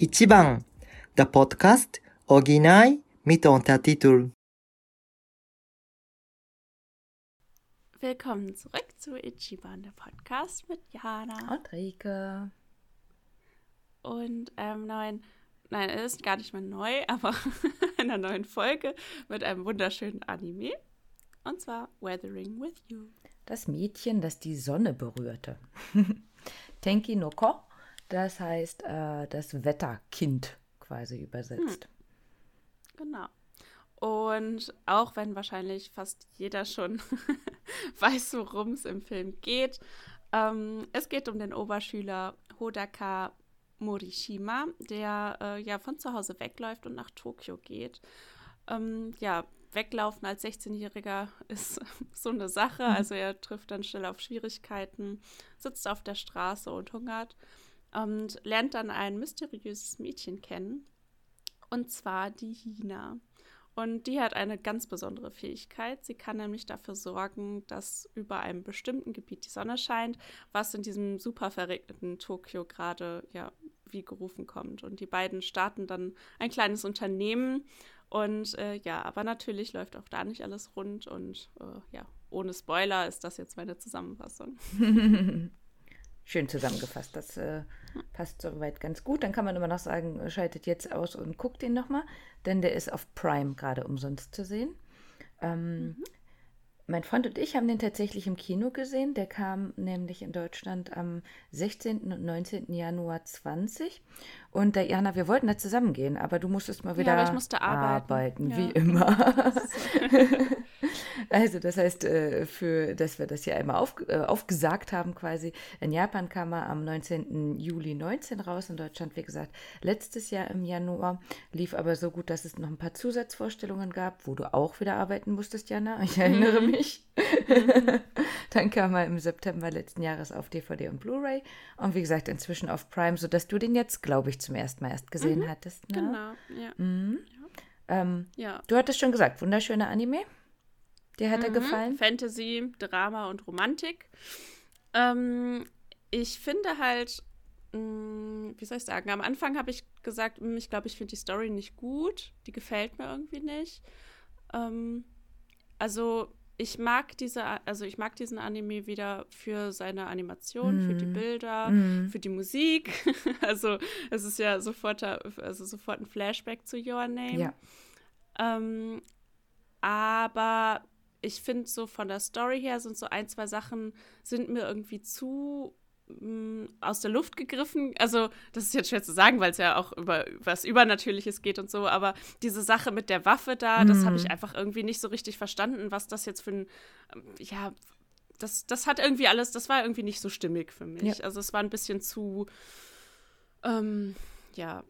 Ichiban, der Podcast Original mit Untertitel. Willkommen zurück zu Ichiban, der Podcast mit Jana. Und Rike. Und einem neuen, nein, es ist gar nicht mehr neu, aber einer neuen Folge mit einem wunderschönen Anime. Und zwar Weathering with You. Das Mädchen, das die Sonne berührte. Tenki no Ko, das heißt äh, das Wetterkind quasi übersetzt. Hm. Genau. Und auch wenn wahrscheinlich fast jeder schon weiß, worum es im Film geht, ähm, es geht um den Oberschüler Hodaka Morishima, der äh, ja von zu Hause wegläuft und nach Tokio geht. Ähm, ja, weglaufen als 16-Jähriger ist so eine Sache. Mhm. Also er trifft dann schnell auf Schwierigkeiten, sitzt auf der Straße und hungert und lernt dann ein mysteriöses Mädchen kennen. Und zwar die Hina. Und die hat eine ganz besondere Fähigkeit. Sie kann nämlich dafür sorgen, dass über einem bestimmten Gebiet die Sonne scheint, was in diesem super verregneten Tokio gerade ja wie gerufen kommt. Und die beiden starten dann ein kleines Unternehmen. Und äh, ja, aber natürlich läuft auch da nicht alles rund. Und äh, ja, ohne Spoiler ist das jetzt meine Zusammenfassung. Schön zusammengefasst. Das äh, passt soweit ganz gut. Dann kann man immer noch sagen, schaltet jetzt aus und guckt ihn nochmal, denn der ist auf Prime gerade umsonst zu sehen. Ähm, mhm. Mein Freund und ich haben den tatsächlich im Kino gesehen. Der kam nämlich in Deutschland am 16. und 19. Januar 20. Und der Jana, wir wollten da zusammen gehen, aber du musstest mal wieder ja, arbeiten, arbeiten ja. wie immer. Also das heißt, äh, für, dass wir das hier einmal auf, äh, aufgesagt haben quasi. In Japan kam er am 19. Juli 19 raus, in Deutschland, wie gesagt, letztes Jahr im Januar. Lief aber so gut, dass es noch ein paar Zusatzvorstellungen gab, wo du auch wieder arbeiten musstest, Jana. Ich erinnere mhm. mich. Mhm. Dann kam er im September letzten Jahres auf DVD und Blu-ray. Und wie gesagt, inzwischen auf Prime, sodass du den jetzt, glaube ich, zum ersten Mal erst gesehen mhm. hattest. Ne? Genau, ja. Mhm. Ähm, ja. Du hattest schon gesagt, wunderschöner Anime. Der hat mhm. dir gefallen? Fantasy, Drama und Romantik. Ähm, ich finde halt, mh, mm, wie soll ich sagen, am Anfang habe ich gesagt, mh, mm, ich glaube, ich finde die Story nicht gut. Die gefällt mir irgendwie nicht. Ähm, also ich mag diese, also ich mag diesen Anime wieder für seine Animation, mm. für die mhm. Bilder, mm. für die Musik. also es ist ja sofort, also sofort ein Flashback zu Your Name. Ja. Ähm, aber ich finde so von der Story her sind so ein, zwei Sachen sind mir irgendwie zu mh, mm, aus der Luft gegriffen. Also, das ist jetzt schwer zu sagen, weil es ja auch über was Übernatürliches geht und so, aber diese Sache mit der Waffe da, mhm. das habe ich einfach irgendwie nicht so richtig verstanden, was das jetzt für ein, ja, das, das hat irgendwie alles, das war irgendwie nicht so stimmig für mich. Ja. Also es war ein bisschen zu, ähm, ja,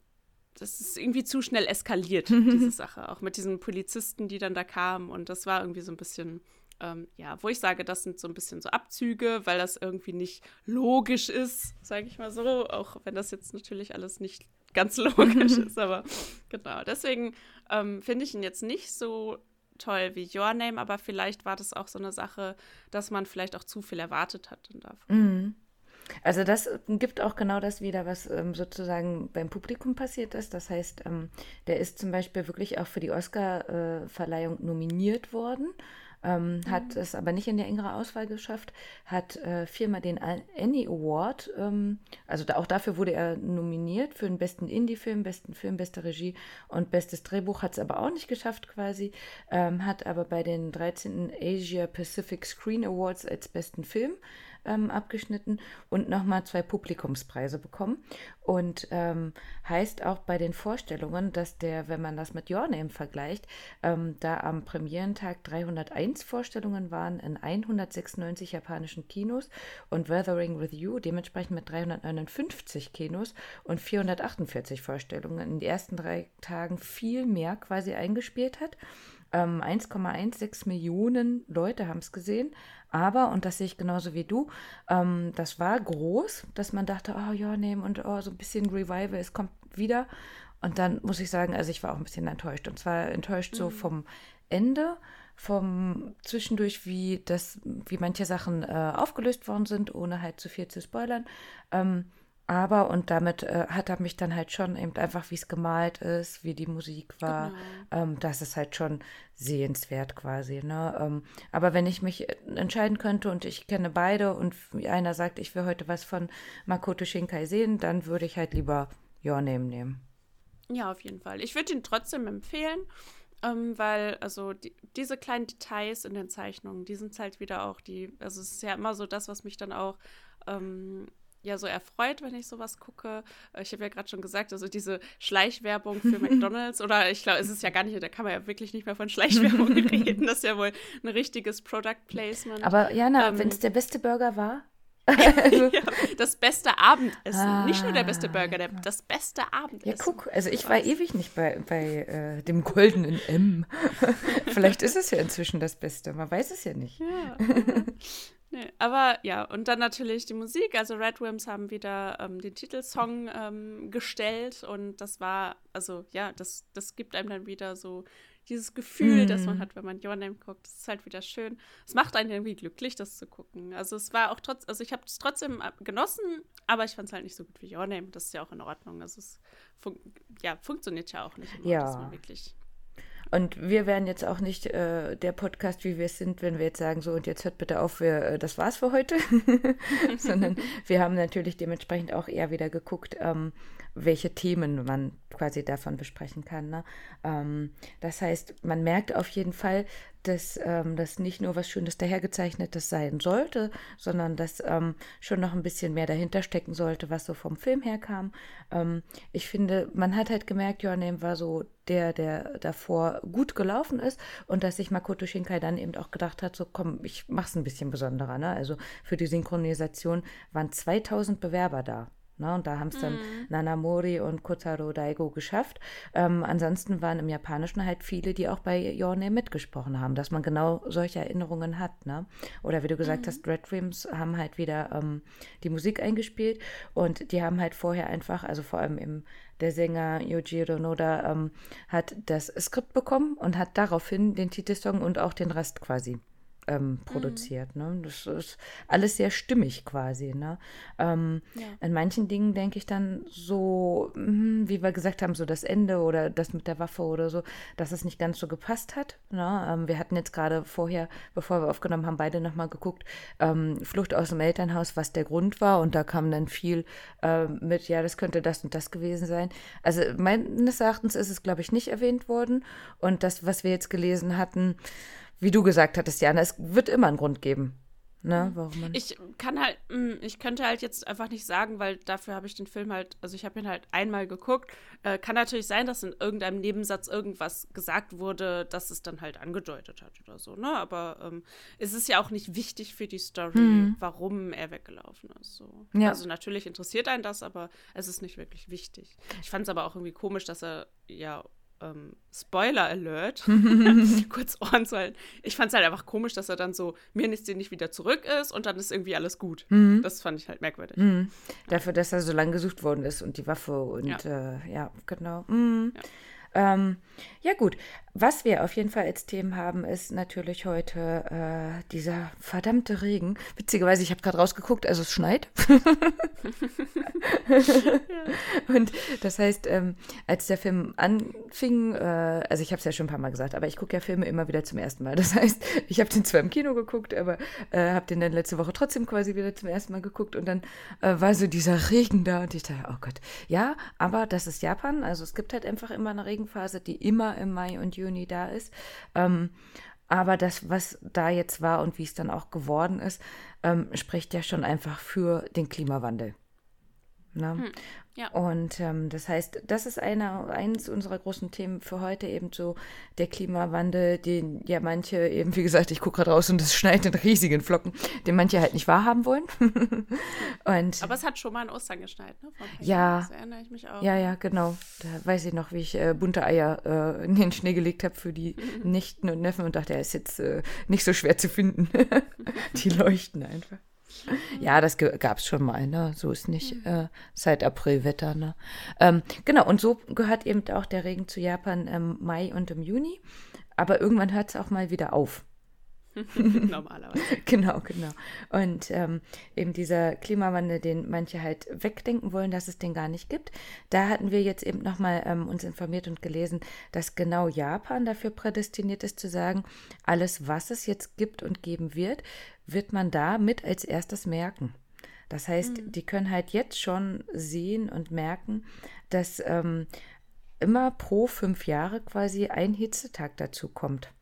das ist irgendwie zu schnell eskaliert, diese Sache. Auch mit diesen Polizisten, die dann da kamen. Und das war irgendwie so ein bisschen, ähm, ja, wo ich sage, das sind so ein bisschen so Abzüge, weil das irgendwie nicht logisch ist, sage ich mal so. Auch wenn das jetzt natürlich alles nicht ganz logisch ist. Aber genau, deswegen ähm, finde ich ihn jetzt nicht so toll wie Your Name, aber vielleicht war das auch so eine Sache, dass man vielleicht auch zu viel erwartet hat davon. Mhm. Also das gibt auch genau das wieder, was ähm, sozusagen beim Publikum passiert ist. Das heißt, ähm, der ist zum Beispiel wirklich auch für die Oscar-Verleihung nominiert worden. Ähm, mhm. Hat es aber nicht in die engere Auswahl geschafft, hat äh, viermal den Annie Award, ähm, also da, auch dafür wurde er nominiert für den besten Indie-Film, besten Film, beste Regie und bestes Drehbuch, hat es aber auch nicht geschafft quasi, ähm, hat aber bei den 13. Asia Pacific Screen Awards als besten Film ähm, abgeschnitten und nochmal zwei Publikumspreise bekommen. Und ähm, heißt auch bei den Vorstellungen, dass der, wenn man das mit Your Name vergleicht, ähm, da am Premierentag 301 Vorstellungen waren in 196 japanischen Kinos und Weathering with You dementsprechend mit 359 Kinos und 448 Vorstellungen in den ersten drei Tagen viel mehr quasi eingespielt hat. 1,16 ähm, Millionen Leute haben es gesehen. Aber, und das sehe ich genauso wie du, ähm, das war groß, dass man dachte, oh ja, nehmen und oh, so ein bisschen Revival, es kommt wieder. Und dann muss ich sagen, also ich war auch ein bisschen enttäuscht. Und zwar enttäuscht mhm. so vom Ende, vom zwischendurch, wie das, wie manche Sachen äh, aufgelöst worden sind, ohne halt zu viel zu spoilern. Ähm, aber, und damit äh, hat er mich dann halt schon eben einfach, wie es gemalt ist, wie die Musik war, genau. ähm, das ist halt schon sehenswert quasi. Ne? Ähm, aber wenn ich mich entscheiden könnte und ich kenne beide und einer sagt, ich will heute was von Makoto Shinkai sehen, dann würde ich halt lieber Your Name nehmen. Ja, auf jeden Fall. Ich würde ihn trotzdem empfehlen, ähm, weil, also die, diese kleinen Details in den Zeichnungen, die sind halt wieder auch die, also es ist ja immer so das, was mich dann auch ähm, ja so erfreut, wenn ich sowas gucke. Äh, ich habe ja gerade schon gesagt, also diese Schleichwerbung für McDonalds oder ich glaube, es ist ja gar nicht, da kann man ja wirklich nicht mehr von Schleichwerbung reden. Das ist ja wohl ein richtiges Product Placement. Aber Jana, ähm, wenn es der beste Burger war? also. ja, das beste Abendessen. Ah, nicht nur der beste Burger, der, das beste Abendessen. Ja, guck, also ich war ewig nicht bei, bei äh, dem goldenen M. Vielleicht ist es ja inzwischen das Beste, man weiß es ja nicht. Ja. Nee, aber ja, und dann natürlich die Musik. Also Red Wimps haben wieder ähm, den Titelsong ähm, gestellt und das war, also ja, das, das gibt einem dann wieder so dieses Gefühl, mm. das man mhm. hat, wenn man Your Name guckt. Das ist halt wieder schön. Es macht einen irgendwie glücklich, das zu gucken. Also es war auch trotz, also ich habe es trotzdem äh, genossen, aber ich fand es halt nicht so gut wie Your Name. Das ist ja auch in Ordnung. Also es fun ja, funktioniert ja auch nicht immer, ja. dass man wirklich und wir wären jetzt auch nicht äh, der Podcast, wie wir es sind, wenn wir jetzt sagen, so und jetzt hört bitte auf, wir, äh, das war's für heute. Sondern wir haben natürlich dementsprechend auch eher wieder geguckt, ähm, welche Themen man quasi davon besprechen kann. Ne? Ähm, das heißt, man merkt auf jeden Fall, dass ähm, das nicht nur was Schönes dahergezeichnetes sein sollte, sondern dass ähm, schon noch ein bisschen mehr dahinter stecken sollte, was so vom Film her kam. Ähm, ich finde, man hat halt gemerkt, Your Name war so der, der davor gut gelaufen ist und dass sich Makoto Shinkai dann eben auch gedacht hat, so komm, ich mach's ein bisschen besonderer. Ne? Also für die Synchronisation waren 2000 Bewerber da. Ne? Und da haben es dann mm. Nanamori und Kotaro Daigo geschafft. Ähm, ansonsten waren im Japanischen halt viele, die auch bei Your Name mitgesprochen haben, dass man genau solche Erinnerungen hat. Ne? Oder wie du gesagt mm. hast, Red Rims haben halt wieder ähm, die Musik eingespielt und die haben halt vorher einfach, also vor allem im der Sänger Yojiro Noda ähm, hat das Skript bekommen und hat daraufhin den Titelsong und auch den Rest quasi ähm, mhm. produziert. Mhm. Ne? Das ist alles sehr stimmig quasi. Ne? Ähm, ja. In manchen Dingen denke ich dann so, hm, wie wir gesagt haben, so das Ende oder das mit der Waffe oder so, dass es nicht ganz so gepasst hat. Ne? Ähm, wir hatten jetzt gerade vorher, bevor wir aufgenommen haben, beide nochmal geguckt, ähm, Flucht aus dem Elternhaus, was der Grund war. Und da kam dann viel äh, mit, ja, das könnte das und das gewesen sein. Also meines Erachtens ist es, glaube ich, nicht erwähnt worden. Und das, was wir jetzt gelesen hatten, wie du gesagt hattest, Jana, es wird immer einen Grund geben. Ne, warum man ich kann halt, mm, ich könnte halt jetzt einfach nicht sagen, weil dafür habe ich den Film halt, also ich habe ihn halt einmal geguckt. Äh, kann natürlich sein, dass in irgendeinem Nebensatz irgendwas gesagt wurde, dass es dann halt angedeutet hat oder so, ne? Aber ähm, es ist ja auch nicht wichtig für die Story, mhm. warum er weggelaufen ist. So. Ja. Also natürlich interessiert einen das, aber es ist nicht wirklich wichtig. Ich fand es aber auch irgendwie komisch, dass er ja ähm, Spoiler Alert, kurz Ohren zu halten. Ich fand es halt einfach komisch, dass er dann so mir nichts nicht wieder zurück ist und dann ist irgendwie alles gut. Mhm. Das fand ich halt merkwürdig. Mhm. Dafür, dass er so lange gesucht worden ist und die Waffe und ja, äh, ja genau. Mhm. Ja. Ähm, ja gut, was wir auf jeden Fall als Themen haben, ist natürlich heute äh, dieser verdammte Regen. Witzigerweise, ich habe gerade rausgeguckt, also es schneit. Und das heißt, ähm, als der Film anfing, äh, also ich habe es ja schon ein paar Mal gesagt, aber ich gucke ja Filme immer wieder zum ersten Mal. Das heißt, ich habe den zwar im Kino geguckt, aber äh, habe den dann letzte Woche trotzdem quasi wieder zum ersten Mal geguckt und dann äh, war so dieser Regen da und ich dachte, oh Gott, ja, aber das ist Japan, also es gibt halt einfach immer eine Regenphase, die immer im Mai und Juni da ist. Ähm, aber das, was da jetzt war und wie es dann auch geworden ist, ähm, spricht ja schon einfach für den Klimawandel. Ne? Hm. Ja. Und ähm, das heißt, das ist eine, eines unserer großen Themen für heute, eben so der Klimawandel, den ja manche eben, wie gesagt, ich gucke gerade raus und es schneit in riesigen Flocken, den manche halt nicht wahrhaben wollen. und, Aber es hat schon mal in Ostern geschneit, ne? ja. Das erinnere ich mich auch. Ja, ja, genau. Da weiß ich noch, wie ich äh, bunte Eier äh, in den Schnee gelegt habe für die Nichten und Neffen und dachte, er ist jetzt äh, nicht so schwer zu finden. die leuchten einfach. Ja, das gab es schon mal, ne? So ist nicht mhm. äh, seit Aprilwetter, ne? Ähm, genau, und so gehört eben auch der Regen zu Japan im Mai und im Juni. Aber irgendwann hört es auch mal wieder auf. Normalerweise. genau, genau. Und ähm, eben dieser Klimawandel, den manche halt wegdenken wollen, dass es den gar nicht gibt. Da hatten wir jetzt eben nochmal ähm, uns informiert und gelesen, dass genau Japan dafür prädestiniert ist zu sagen, alles, was es jetzt gibt und geben wird, wird man da mit als erstes merken. Das heißt, mhm. die können halt jetzt schon sehen und merken, dass ähm, immer pro fünf Jahre quasi ein Hitzetag dazu kommt.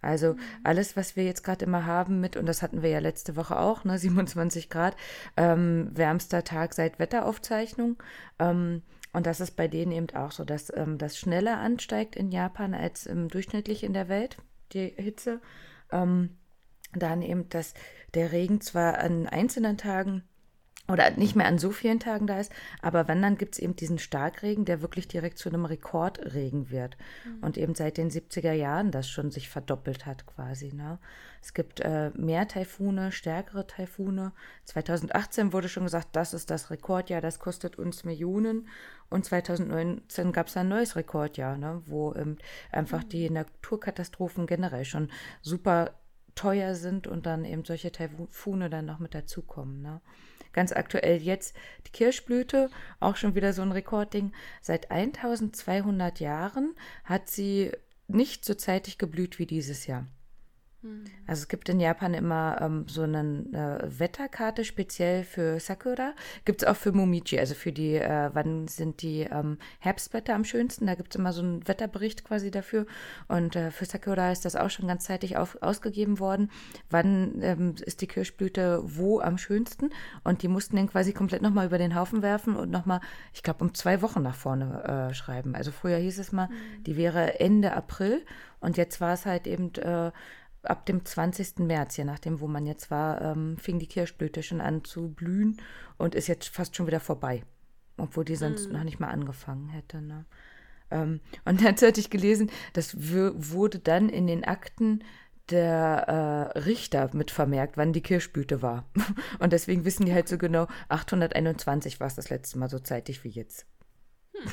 Also mhm. alles, was wir jetzt gerade immer haben mit, und das hatten wir ja letzte Woche auch, ne, 27 Grad, ähm, wärmster Tag seit Wetteraufzeichnung. Ähm, und das ist bei denen eben auch so, dass ähm, das schneller ansteigt in Japan als ähm, durchschnittlich in der Welt, die Hitze. Ähm, dann eben, dass der Regen zwar an einzelnen Tagen oder nicht mehr an so vielen Tagen da ist, aber wenn, dann gibt es eben diesen Starkregen, der wirklich direkt zu einem Rekordregen wird. Mhm. Und eben seit den 70er Jahren das schon sich verdoppelt hat quasi. Ne? Es gibt äh, mehr Taifune, stärkere Taifune. 2018 wurde schon gesagt, das ist das Rekordjahr, das kostet uns Millionen. Und 2019 gab es ein neues Rekordjahr, ne? wo ähm, einfach mhm. die Naturkatastrophen generell schon super teuer sind und dann eben solche Taifune dann noch mit dazukommen. Ne? Ganz aktuell jetzt die Kirschblüte, auch schon wieder so ein Rekordding. Seit 1200 Jahren hat sie nicht so zeitig geblüht wie dieses Jahr. Hm. Also es gibt in Japan immer ähm, so eine äh, Wetterkarte speziell für Sakura. Gibt es auch für Momiji, also für die, äh, wann sind die ähm, Herbstblätter am schönsten. Da gibt es immer so einen Wetterbericht quasi dafür. Und äh, für Sakura ist das auch schon ganz zeitig auf, ausgegeben worden. Wann ähm, ist die Kirschblüte wo am schönsten? Und die mussten den quasi komplett nochmal über den Haufen werfen und nochmal, ich glaube, um zwei Wochen nach vorne äh, schreiben. Also früher hieß es mal, mhm. die wäre Ende April. Und jetzt war es halt eben äh, ab dem 20. März, je nachdem, wo man jetzt war, ähm, fing die Kirschblüte schon an zu blühen und ist jetzt fast schon wieder vorbei. Obwohl die sonst mm. noch nicht mal angefangen hätte. Ne? Ähm, und dazu hatte ich gelesen, das wurde dann in den Akten der äh, Richter mit vermerkt, wann die Kirschblüte war. Und deswegen wissen die halt so genau, 821 war es das letzte Mal so zeitig wie jetzt.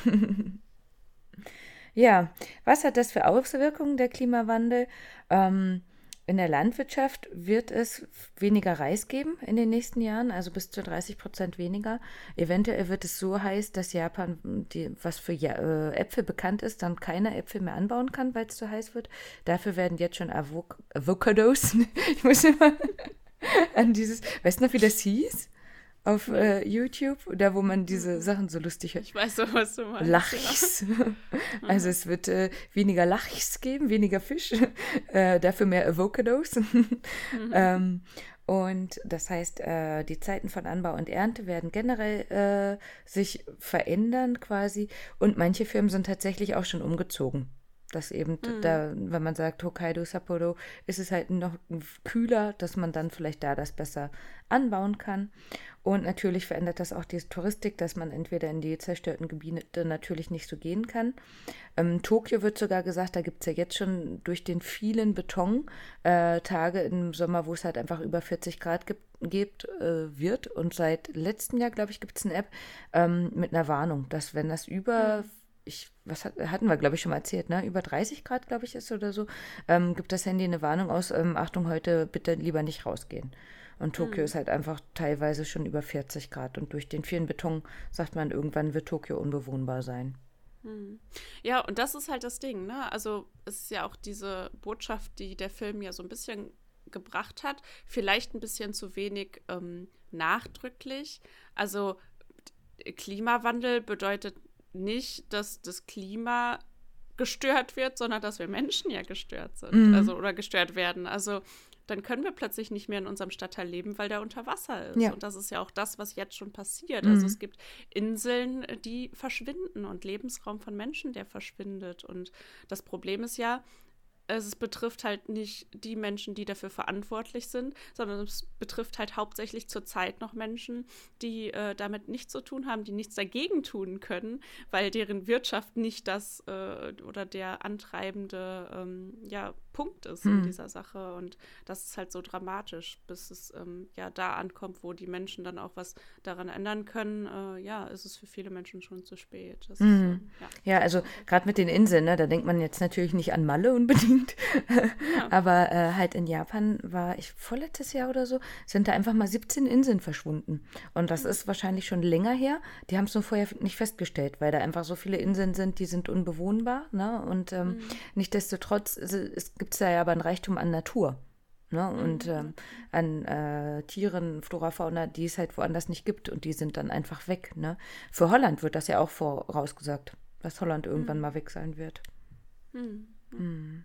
Hm. ja, was hat das für Auswirkungen, der Klimawandel? Ähm, in der Landwirtschaft wird es weniger Reis geben in den nächsten Jahren, also bis zu 30 Prozent weniger. Eventuell wird es so heiß, dass Japan, die, was für äh, Äpfel bekannt ist, dann keine Äpfel mehr anbauen kann, weil es zu heiß wird. Dafür werden jetzt schon Avocados, ich muss immer an dieses, weißt du noch, wie das hieß? Auf äh, YouTube, da wo man diese mhm. Sachen so lustig hat. Ich weiß so, was du meinst. Lachs. also es wird äh, weniger Lachs geben, weniger Fisch, äh, dafür mehr Avocados. mhm. ähm, und das heißt, äh, die Zeiten von Anbau und Ernte werden generell äh, sich verändern quasi. Und manche Firmen sind tatsächlich auch schon umgezogen. Dass eben mhm. da, wenn man sagt Hokkaido, Sapporo, ist es halt noch kühler, dass man dann vielleicht da das besser anbauen kann. Und natürlich verändert das auch die Touristik, dass man entweder in die zerstörten Gebiete natürlich nicht so gehen kann. Ähm, Tokio wird sogar gesagt, da gibt es ja jetzt schon durch den vielen Beton-Tage äh, im Sommer, wo es halt einfach über 40 Grad gibt, gibt äh, wird. Und seit letztem Jahr, glaube ich, gibt es eine App ähm, mit einer Warnung, dass wenn das über ich, was hat, hatten wir, glaube ich, schon mal erzählt, ne? Über 30 Grad, glaube ich, ist oder so, ähm, gibt das Handy eine Warnung aus, ähm, Achtung, heute bitte lieber nicht rausgehen. Und Tokio mhm. ist halt einfach teilweise schon über 40 Grad. Und durch den vielen Beton sagt man, irgendwann wird Tokio unbewohnbar sein. Mhm. Ja, und das ist halt das Ding, ne? Also es ist ja auch diese Botschaft, die der Film ja so ein bisschen gebracht hat. Vielleicht ein bisschen zu wenig ähm, nachdrücklich. Also Klimawandel bedeutet nicht, dass das Klima gestört wird, sondern dass wir Menschen ja gestört sind, mhm. also oder gestört werden. Also dann können wir plötzlich nicht mehr in unserem Stadtteil leben, weil der unter Wasser ist. Ja. Und das ist ja auch das, was jetzt schon passiert. Also mhm. Also es gibt Inseln, die verschwinden und Lebensraum von Menschen, der verschwindet. Und das Problem ist ja, es betrifft halt nicht die Menschen, die dafür verantwortlich sind, sondern es betrifft halt hauptsächlich zurzeit noch Menschen, die äh, damit nichts zu tun haben, die nichts dagegen tun können, weil deren Wirtschaft nicht das äh, oder der antreibende ähm, ja, Punkt ist hm. in dieser Sache. Und das ist halt so dramatisch, bis es ähm, ja da ankommt, wo die Menschen dann auch was daran ändern können. Äh, ja, ist es für viele Menschen schon zu spät. Hm. Ist, äh, ja. ja. also gerade mit den Inseln, ne, da denkt man jetzt natürlich nicht an Malle unbedingt. Ja. Aber äh, halt in Japan war ich vorletztes Jahr oder so, sind da einfach mal 17 Inseln verschwunden. Und das ist wahrscheinlich schon länger her. Die haben es nur vorher nicht festgestellt, weil da einfach so viele Inseln sind, die sind unbewohnbar. Ne? Und ähm, mhm. nichtdestotrotz es gibt es da ja aber ein Reichtum an Natur. Ne? Und mhm. ähm, an äh, Tieren, Flora, Fauna, die es halt woanders nicht gibt und die sind dann einfach weg. Ne? Für Holland wird das ja auch vorausgesagt, dass Holland irgendwann mhm. mal weg sein wird. Mhm. Mhm.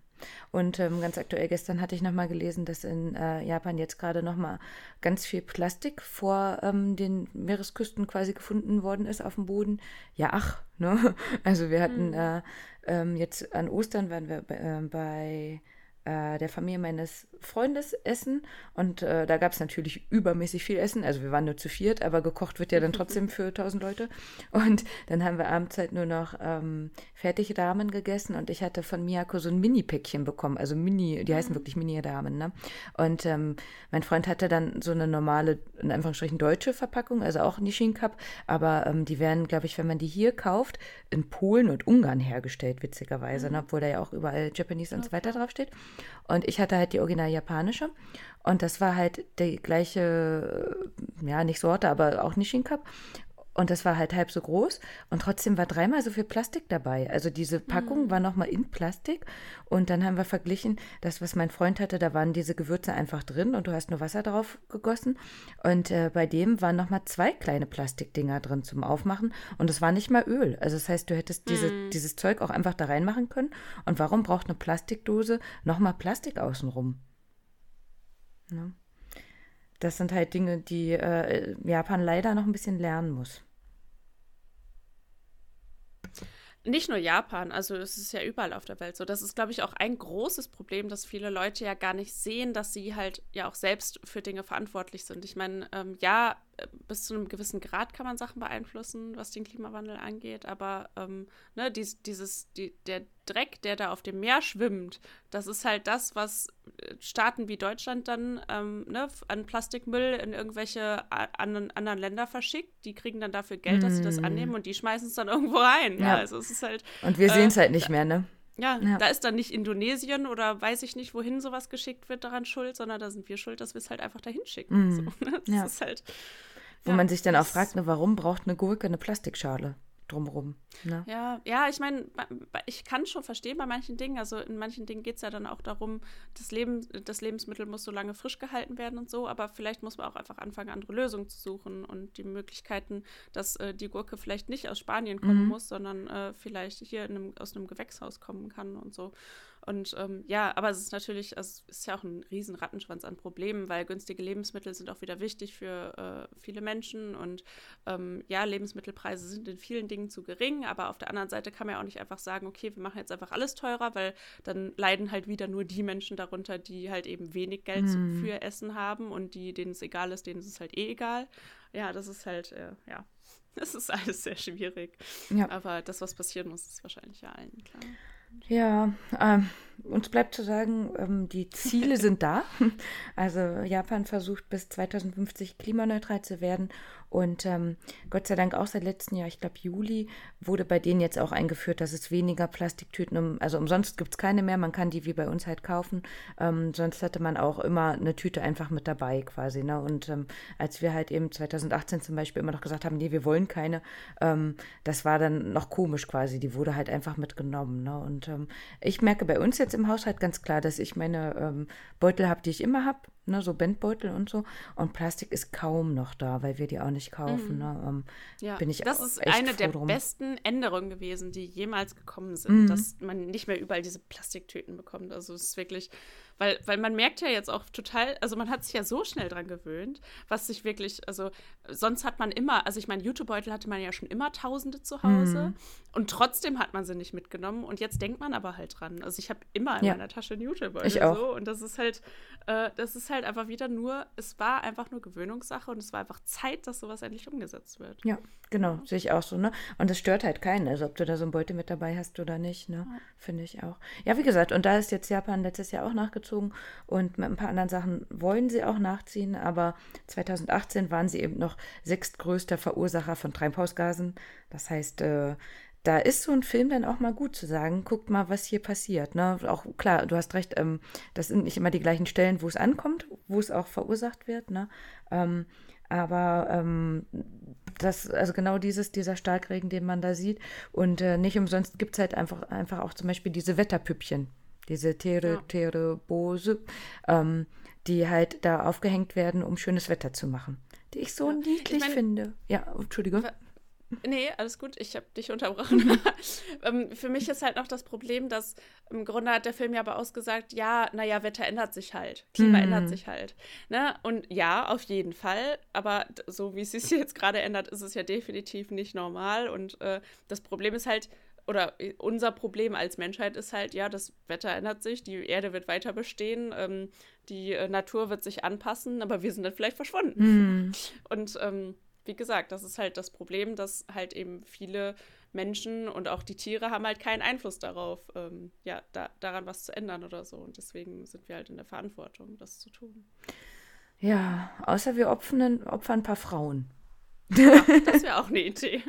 Und ähm, ganz aktuell gestern hatte ich nochmal gelesen, dass in äh, Japan jetzt gerade nochmal ganz viel Plastik vor ähm, den Meeresküsten quasi gefunden worden ist auf dem Boden. Ja, ach, ne? Also wir hatten mhm. äh, ähm, jetzt an Ostern waren wir äh, bei äh, der Familie meines Freundes essen und äh, da gab es natürlich übermäßig viel Essen. Also wir waren nur zu viert, aber gekocht wird ja dann trotzdem für tausend Leute. Und dann haben wir abends halt nur noch ähm, Fertigrahmen gegessen und ich hatte von Miyako so ein Mini-Päckchen bekommen. Also Mini, die heißen mhm. wirklich Mini-Ramen, ne? Und ähm, mein Freund hatte dann so eine normale, in Anführungsstrichen deutsche Verpackung, also auch Nishin Cup, aber ähm, die werden, glaube ich, wenn man die hier kauft, in Polen und Ungarn hergestellt, witzigerweise, ne? mhm. ne? obwohl da ja auch überall Japanese und so weiter draufsteht. Und ich hatte halt die original japanische. Und das war halt die gleiche, ja, nicht Sorte, aber auch Nishin Cup. Und das war halt halb so groß. Und trotzdem war dreimal so viel Plastik dabei. Also diese Packung mhm. war nochmal in Plastik. Und dann haben wir verglichen, das, was mein Freund hatte, da waren diese Gewürze einfach drin und du hast nur Wasser drauf gegossen. Und äh, bei dem waren nochmal zwei kleine Plastikdinger drin zum Aufmachen. Und es war nicht mal Öl. Also das heißt, du hättest diese, mhm. dieses Zeug auch einfach da reinmachen können. Und warum braucht eine Plastikdose nochmal Plastik außenrum? Ne? Das sind halt Dinge, die äh, Japan leider noch ein bisschen lernen muss. Nicht nur Japan, also es ist ja überall auf der Welt so. Das ist, glaube ich, auch ein großes Problem, dass viele Leute ja gar nicht sehen, dass sie halt ja auch selbst für Dinge verantwortlich sind. Ich meine, ähm, ja, bis zu einem gewissen Grad kann man Sachen beeinflussen, was den Klimawandel angeht, aber ähm, ne, dies, dieses, die, der Dreck, der da auf dem Meer schwimmt, das ist halt das, was äh, Staaten wie Deutschland dann ähm, ne, an Plastikmüll in irgendwelche anderen, anderen Länder verschickt. Die kriegen dann dafür Geld, dass sie das mm. annehmen und die schmeißen es dann irgendwo rein. Ja. ja. also es ist halt. Und wir äh, sehen es halt nicht mehr, ne? Ja, ja, da ist dann nicht Indonesien oder weiß ich nicht, wohin sowas geschickt wird, daran schuld, sondern da sind wir schuld, dass wir es halt einfach dahin schicken. Mm. So, ne? Das ja. ist halt. Wo ja, man sich dann auch fragt, ne, warum braucht eine Gurke eine Plastikschale? drumherum. Ne? Ja, ja, ich meine, ich kann schon verstehen bei manchen Dingen. Also in manchen Dingen geht es ja dann auch darum, das, Leben, das Lebensmittel muss so lange frisch gehalten werden und so, aber vielleicht muss man auch einfach anfangen, andere Lösungen zu suchen und die Möglichkeiten, dass äh, die Gurke vielleicht nicht aus Spanien kommen mhm. muss, sondern äh, vielleicht hier einem, aus einem Gewächshaus kommen kann und so. Und ähm, ja, aber es ist natürlich, also es ist ja auch ein riesen Rattenschwanz an Problemen, weil günstige Lebensmittel sind auch wieder wichtig für äh, viele Menschen und ähm, ja, Lebensmittelpreise sind in vielen Dingen zu gering, aber auf der anderen Seite kann man ja auch nicht einfach sagen, okay, wir machen jetzt einfach alles teurer, weil dann leiden halt wieder nur die Menschen darunter, die halt eben wenig Geld mhm. für Essen haben und die, denen es egal ist, denen ist es halt eh egal. Ja, das ist halt, äh, ja, das ist alles sehr schwierig. Ja. Aber das, was passieren muss, ist wahrscheinlich ja allen klar. Ja, ähm, uns bleibt zu sagen, ähm, die Ziele sind da. Also Japan versucht bis 2050 klimaneutral zu werden und ähm, Gott sei Dank auch seit letztem Jahr, ich glaube Juli, wurde bei denen jetzt auch eingeführt, dass es weniger Plastiktüten, um, also umsonst gibt es keine mehr, man kann die wie bei uns halt kaufen. Ähm, sonst hatte man auch immer eine Tüte einfach mit dabei quasi. Ne? Und ähm, als wir halt eben 2018 zum Beispiel immer noch gesagt haben, nee, wir wollen keine, ähm, das war dann noch komisch quasi, die wurde halt einfach mitgenommen. Ne? Und ähm, ich merke bei uns jetzt im Haushalt ganz klar, dass ich meine ähm, Beutel habe, die ich immer habe, ne, so Bandbeutel und so. Und Plastik ist kaum noch da, weil wir die auch nicht kaufen. Mhm. Ne? Ähm, ja, bin ich das ist eine der drum. besten Änderungen gewesen, die jemals gekommen sind, mhm. dass man nicht mehr überall diese Plastiktüten bekommt. Also es ist wirklich weil, weil man merkt ja jetzt auch total, also man hat sich ja so schnell dran gewöhnt, was sich wirklich, also sonst hat man immer, also ich meine, YouTube-Beutel hatte man ja schon immer Tausende zu Hause mhm. und trotzdem hat man sie nicht mitgenommen und jetzt denkt man aber halt dran. Also ich habe immer in ja. meiner Tasche einen YouTube-Beutel so und das ist halt, äh, das ist halt halt einfach wieder nur, es war einfach nur Gewöhnungssache und es war einfach Zeit, dass sowas endlich umgesetzt wird. Ja, genau, sehe ich auch so, ne? Und das stört halt keinen, also ob du da so ein Beute mit dabei hast oder nicht, ne? Ja. Finde ich auch. Ja, wie gesagt, und da ist jetzt Japan letztes Jahr auch nachgezogen und mit ein paar anderen Sachen wollen sie auch nachziehen, aber 2018 waren sie eben noch sechstgrößter Verursacher von Treibhausgasen. Das heißt, äh, da ist so ein Film dann auch mal gut zu sagen, guckt mal, was hier passiert. Ne? Auch klar, du hast recht, ähm, das sind nicht immer die gleichen Stellen, wo es ankommt, wo es auch verursacht wird. Ne? Ähm, aber ähm, das, also genau dieses, dieser Starkregen, den man da sieht. Und äh, nicht umsonst gibt es halt einfach, einfach auch zum Beispiel diese Wetterpüppchen, diese Tere, ja. Tere Bose, ähm, die halt da aufgehängt werden, um schönes Wetter zu machen. Die ich so ja. niedlich ich mein, finde. Ja, Entschuldigung. Nee, alles gut, ich habe dich unterbrochen. ähm, für mich ist halt noch das Problem, dass im Grunde hat der Film ja aber ausgesagt, ja, naja, Wetter ändert sich halt, Klima mm. ändert sich halt. Ne? Und ja, auf jeden Fall, aber so wie es sich jetzt gerade ändert, ist es ja definitiv nicht normal. Und äh, das Problem ist halt, oder unser Problem als Menschheit ist halt, ja, das Wetter ändert sich, die Erde wird weiter bestehen, ähm, die äh, Natur wird sich anpassen, aber wir sind dann vielleicht verschwunden. Mm. Und ähm, wie gesagt, das ist halt das Problem, dass halt eben viele Menschen und auch die Tiere haben halt keinen Einfluss darauf, ähm, ja, da, daran was zu ändern oder so. Und deswegen sind wir halt in der Verantwortung, das zu tun. Ja, außer wir opfern, opfern ein paar Frauen. Ja, das wäre auch eine Idee.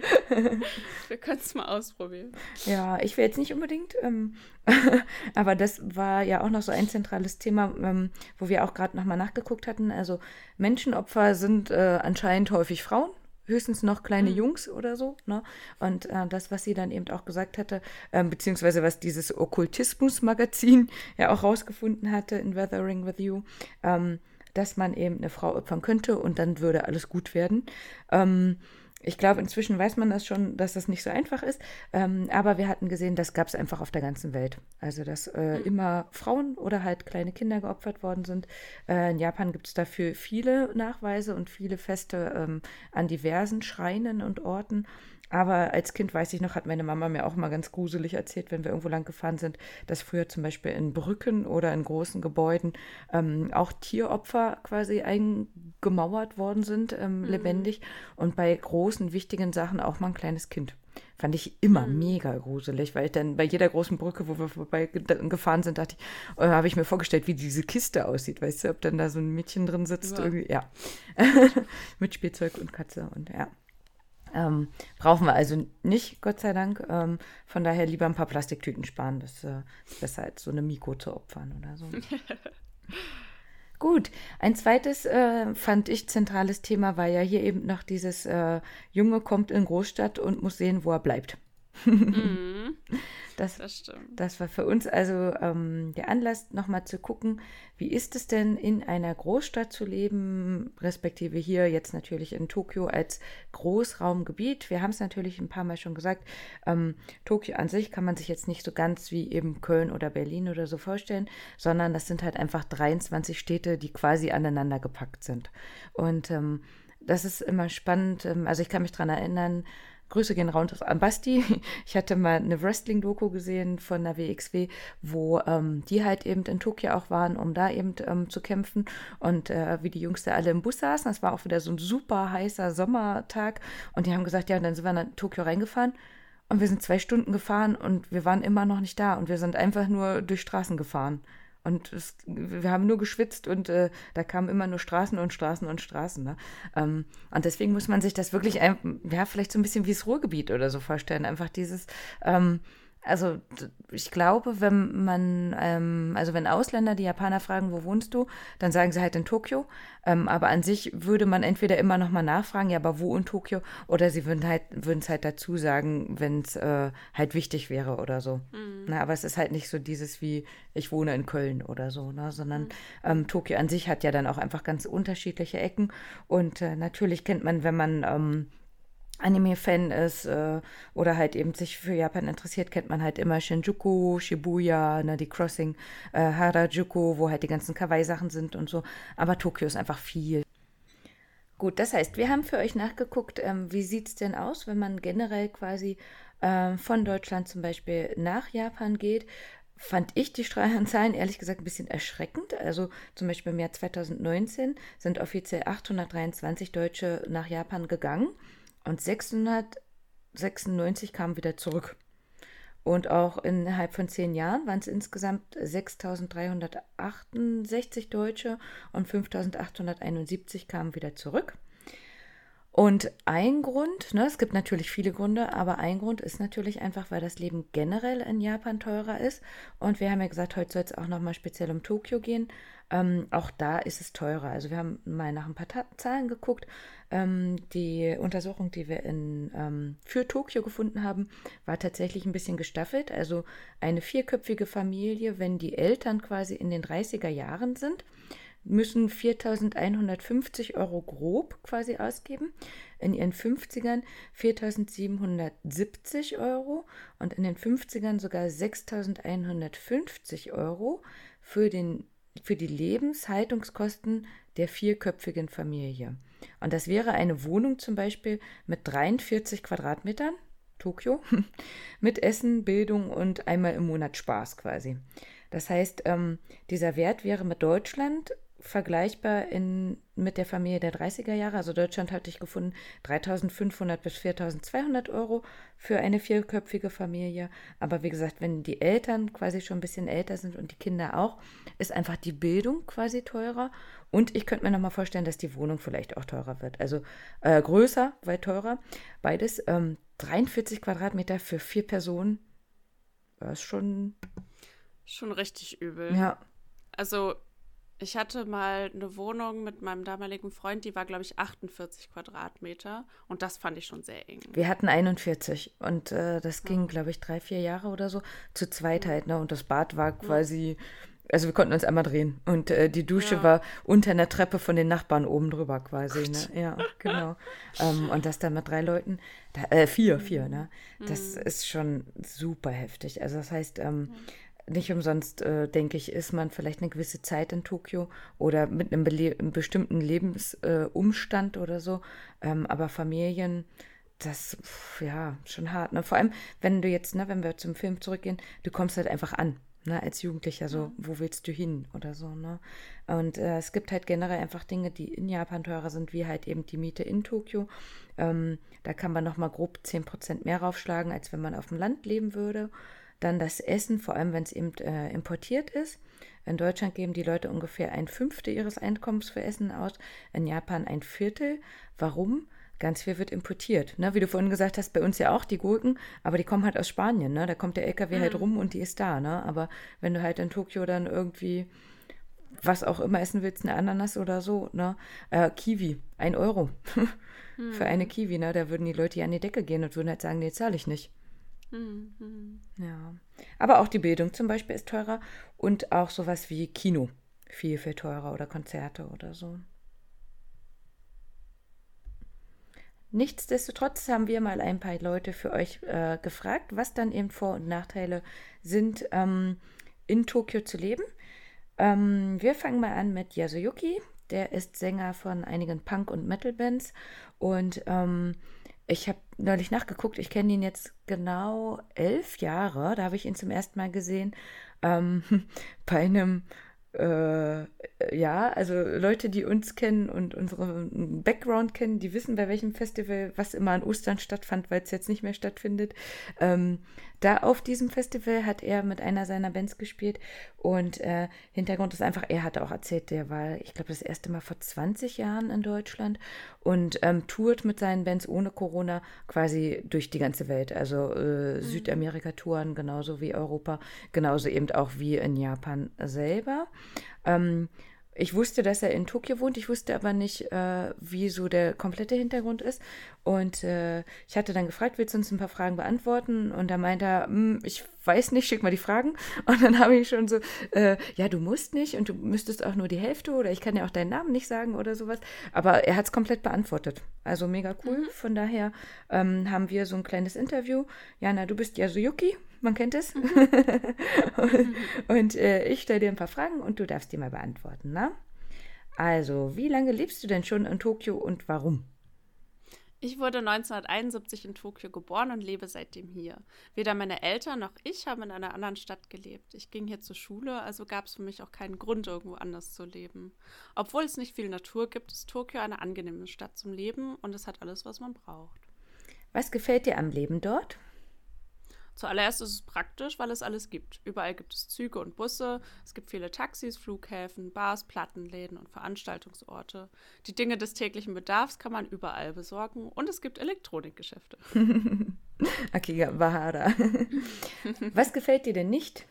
Wir können es mal ausprobieren. Ja, ich will jetzt nicht unbedingt, ähm, aber das war ja auch noch so ein zentrales Thema, ähm, wo wir auch gerade nochmal nachgeguckt hatten. Also Menschenopfer sind äh, anscheinend häufig Frauen. Höchstens noch kleine mhm. Jungs oder so. Ne? Und äh, das, was sie dann eben auch gesagt hatte, ähm, beziehungsweise was dieses Okkultismus-Magazin ja auch rausgefunden hatte in Weathering with You, ähm, dass man eben eine Frau opfern könnte und dann würde alles gut werden. Ähm, ich glaube, inzwischen weiß man das schon, dass das nicht so einfach ist. Ähm, aber wir hatten gesehen, das gab es einfach auf der ganzen Welt. Also, dass äh, mhm. immer Frauen oder halt kleine Kinder geopfert worden sind. Äh, in Japan gibt es dafür viele Nachweise und viele Feste ähm, an diversen Schreinen und Orten. Aber als Kind weiß ich noch, hat meine Mama mir auch mal ganz gruselig erzählt, wenn wir irgendwo lang gefahren sind, dass früher zum Beispiel in Brücken oder in großen Gebäuden ähm, auch Tieropfer quasi eingemauert worden sind, ähm, mhm. lebendig. Und bei großen, wichtigen Sachen auch mal ein kleines Kind. Fand ich immer mhm. mega gruselig, weil ich dann bei jeder großen Brücke, wo wir vorbei gefahren sind, dachte ich, äh, habe ich mir vorgestellt, wie diese Kiste aussieht. Weißt du, ob dann da so ein Mädchen drin sitzt, ja. irgendwie, ja. Mit Spielzeug und Katze und ja. Ähm, brauchen wir also nicht, Gott sei Dank. Ähm, von daher lieber ein paar Plastiktüten sparen. Das äh, ist besser als so eine Miko zu opfern oder so. Gut, ein zweites äh, fand ich zentrales Thema war ja hier eben noch dieses äh, Junge kommt in Großstadt und muss sehen, wo er bleibt. Mhm. Das, das, das, war für uns also ähm, der Anlass, nochmal zu gucken, wie ist es denn in einer Großstadt zu leben, respektive hier jetzt natürlich in Tokio als Großraumgebiet. Wir haben es natürlich ein paar Mal schon gesagt, ähm, Tokio an sich kann man sich jetzt nicht so ganz wie eben Köln oder Berlin oder so vorstellen, sondern das sind halt einfach 23 Städte, die quasi aneinander gepackt sind. Und ähm, das ist immer spannend. Ähm, also ich kann mich daran erinnern, Grüße gehen raus an Basti. Ich hatte mal eine Wrestling-Doku gesehen von der WXW, wo ähm, die halt eben in Tokio auch waren, um da eben ähm, zu kämpfen. Und äh, wie die Jungs da alle im Bus saßen, das war auch wieder so ein super heißer Sommertag. Und die haben gesagt, ja, dann sind wir nach Tokio reingefahren. Und wir sind zwei Stunden gefahren und wir waren immer noch nicht da. Und wir sind einfach nur durch Straßen gefahren. Und es, wir haben nur geschwitzt und äh, da kamen immer nur Straßen und Straßen und Straßen. Ne? Ähm, und deswegen muss man sich das wirklich, ein, ja, vielleicht so ein bisschen wie das Ruhrgebiet oder so vorstellen. Einfach dieses, ähm, also ich glaube, wenn man, ähm, also wenn Ausländer die Japaner fragen, wo wohnst du, dann sagen sie halt in Tokio. Ähm, aber an sich würde man entweder immer noch mal nachfragen, ja, aber wo in Tokio? Oder sie würden halt, würden es halt dazu sagen, wenn es äh, halt wichtig wäre oder so. Mhm. Na, aber es ist halt nicht so dieses wie, ich wohne in Köln oder so, ne? sondern mhm. ähm, Tokio an sich hat ja dann auch einfach ganz unterschiedliche Ecken. Und äh, natürlich kennt man, wenn man ähm, Anime-Fan ist äh, oder halt eben sich für Japan interessiert, kennt man halt immer Shinjuku, Shibuya, ne, die Crossing, äh, Harajuku, wo halt die ganzen Kawaii-Sachen sind und so. Aber Tokio ist einfach viel. Gut, das heißt, wir haben für euch nachgeguckt, ähm, wie sieht es denn aus, wenn man generell quasi äh, von Deutschland zum Beispiel nach Japan geht fand ich die Zahlen ehrlich gesagt ein bisschen erschreckend. Also zum Beispiel im Jahr 2019 sind offiziell 823 Deutsche nach Japan gegangen und 696 kamen wieder zurück. Und auch innerhalb von zehn Jahren waren es insgesamt 6.368 Deutsche und 5.871 kamen wieder zurück. Und ein Grund, ne, es gibt natürlich viele Gründe, aber ein Grund ist natürlich einfach, weil das Leben generell in Japan teurer ist. Und wir haben ja gesagt, heute soll es auch nochmal speziell um Tokio gehen. Ähm, auch da ist es teurer. Also wir haben mal nach ein paar Ta Zahlen geguckt. Ähm, die Untersuchung, die wir in, ähm, für Tokio gefunden haben, war tatsächlich ein bisschen gestaffelt. Also eine vierköpfige Familie, wenn die Eltern quasi in den 30er Jahren sind, müssen 4.150 Euro grob quasi ausgeben. In ihren 50ern 4.770 Euro und in den 50ern sogar 6.150 Euro für, den, für die Lebenshaltungskosten der vierköpfigen Familie. Und das wäre eine Wohnung zum Beispiel mit 43 Quadratmetern, Tokio, mit Essen, Bildung und einmal im Monat Spaß quasi. Das heißt, ähm, dieser Wert wäre mit Deutschland vergleichbar in, mit der Familie der 30er Jahre. Also Deutschland hatte ich gefunden 3.500 bis 4.200 Euro für eine vierköpfige Familie. Aber wie gesagt, wenn die Eltern quasi schon ein bisschen älter sind und die Kinder auch, ist einfach die Bildung quasi teurer. Und ich könnte mir nochmal vorstellen, dass die Wohnung vielleicht auch teurer wird. Also äh, größer, weit teurer. Beides. Ähm, 43 Quadratmeter für vier Personen. Das ist schon. Schon richtig übel. Ja. Also ich hatte mal eine Wohnung mit meinem damaligen Freund, die war, glaube ich, 48 Quadratmeter. Und das fand ich schon sehr eng. Wir hatten 41 und äh, das ging, glaube ich, drei, vier Jahre oder so. Zu zweit halt, ne? Und das Bad war quasi, also wir konnten uns einmal drehen. Und äh, die Dusche ja. war unter einer Treppe von den Nachbarn oben drüber quasi, ne? Ja, genau. ähm, und das dann mit drei Leuten, da, äh, vier, vier, ne? Das mhm. ist schon super heftig. Also das heißt, ähm, mhm nicht umsonst, äh, denke ich, ist man vielleicht eine gewisse Zeit in Tokio oder mit einem, einem bestimmten Lebensumstand äh, oder so. Ähm, aber Familien, das, pf, ja, schon hart. Ne? Vor allem, wenn du jetzt, ne, wenn wir zum Film zurückgehen, du kommst halt einfach an. Ne, als Jugendlicher, so, ja. wo willst du hin oder so, ne? Und äh, es gibt halt generell einfach Dinge, die in Japan teurer sind, wie halt eben die Miete in Tokio. Ähm, da kann man nochmal grob 10% mehr raufschlagen, als wenn man auf dem Land leben würde. Dann das Essen, vor allem wenn es eben äh, importiert ist. In Deutschland geben die Leute ungefähr ein Fünftel ihres Einkommens für Essen aus, in Japan ein Viertel. Warum? Ganz viel wird importiert. Ne? Wie du vorhin gesagt hast, bei uns ja auch die Gurken, aber die kommen halt aus Spanien. Ne? Da kommt der LKW halt mhm. halt rum und die ist da. Ne? Aber wenn du halt in Tokio dann irgendwie was auch immer essen willst, eine Ananas oder so, ne? Äh, Kiwi, ein Euro für eine mhm. Kiwi, ne? Da würden die Leute ja an die Decke gehen und würden halt sagen, nee, zahle ich nicht. Mhm. Ja. Aber auch die Bildung zum Beispiel ist teurer und auch sowas wie Kino viel, viel teurer oder Konzerte oder so. Nichtsdestotrotz haben wir mal ein paar Leute für euch äh, gefragt, was dann eben Vor- und Nachteile sind, ähm, in Tokio zu leben. Ähm, wir fangen mal an mit Yasuyuki. Der ist Sänger von einigen Punk- und Metal-Bands und ähm, ich habe neulich nachgeguckt, ich kenne ihn jetzt genau elf Jahre. Da habe ich ihn zum ersten Mal gesehen ähm, bei einem äh, ja, also Leute, die uns kennen und unseren Background kennen, die wissen, bei welchem Festival, was immer an Ostern stattfand, weil es jetzt nicht mehr stattfindet. Ähm, da auf diesem Festival hat er mit einer seiner Bands gespielt und äh, Hintergrund ist einfach, er hat auch erzählt, der war, ich glaube, das erste Mal vor 20 Jahren in Deutschland und ähm, tourt mit seinen Bands ohne Corona quasi durch die ganze Welt. Also äh, mhm. Südamerika-Touren genauso wie Europa, genauso eben auch wie in Japan selber. Ähm, ich wusste, dass er in Tokio wohnt, ich wusste aber nicht, äh, wie so der komplette Hintergrund ist. Und äh, ich hatte dann gefragt, willst du uns ein paar Fragen beantworten? Und da meinte er, hm, ich weiß nicht, schick mal die Fragen. Und dann habe ich schon so, äh, ja, du musst nicht und du müsstest auch nur die Hälfte oder ich kann ja auch deinen Namen nicht sagen oder sowas. Aber er hat es komplett beantwortet. Also mega cool. Mhm. Von daher ähm, haben wir so ein kleines Interview. Jana, du bist Yasuyuki man kennt es. Mhm. und, und äh, ich stelle dir ein paar Fragen und du darfst die mal beantworten, ne? Also, wie lange lebst du denn schon in Tokio und warum? Ich wurde 1971 in Tokio geboren und lebe seitdem hier. Weder meine Eltern noch ich haben in einer anderen Stadt gelebt. Ich ging hier zur Schule, also gab es für mich auch keinen Grund, irgendwo anders zu leben. Obwohl es nicht viel Natur gibt, ist Tokio eine angenehme Stadt zum Leben und es hat alles, was man braucht. Was gefällt dir am Leben dort? Zuallererst ist es praktisch, weil es alles gibt. Überall gibt es Züge und Busse, es gibt viele Taxis, Flughäfen, Bars, Plattenläden und Veranstaltungsorte. Die Dinge des täglichen Bedarfs kann man überall besorgen und es gibt Elektronikgeschäfte. Akiga Bahara. Was gefällt dir denn nicht?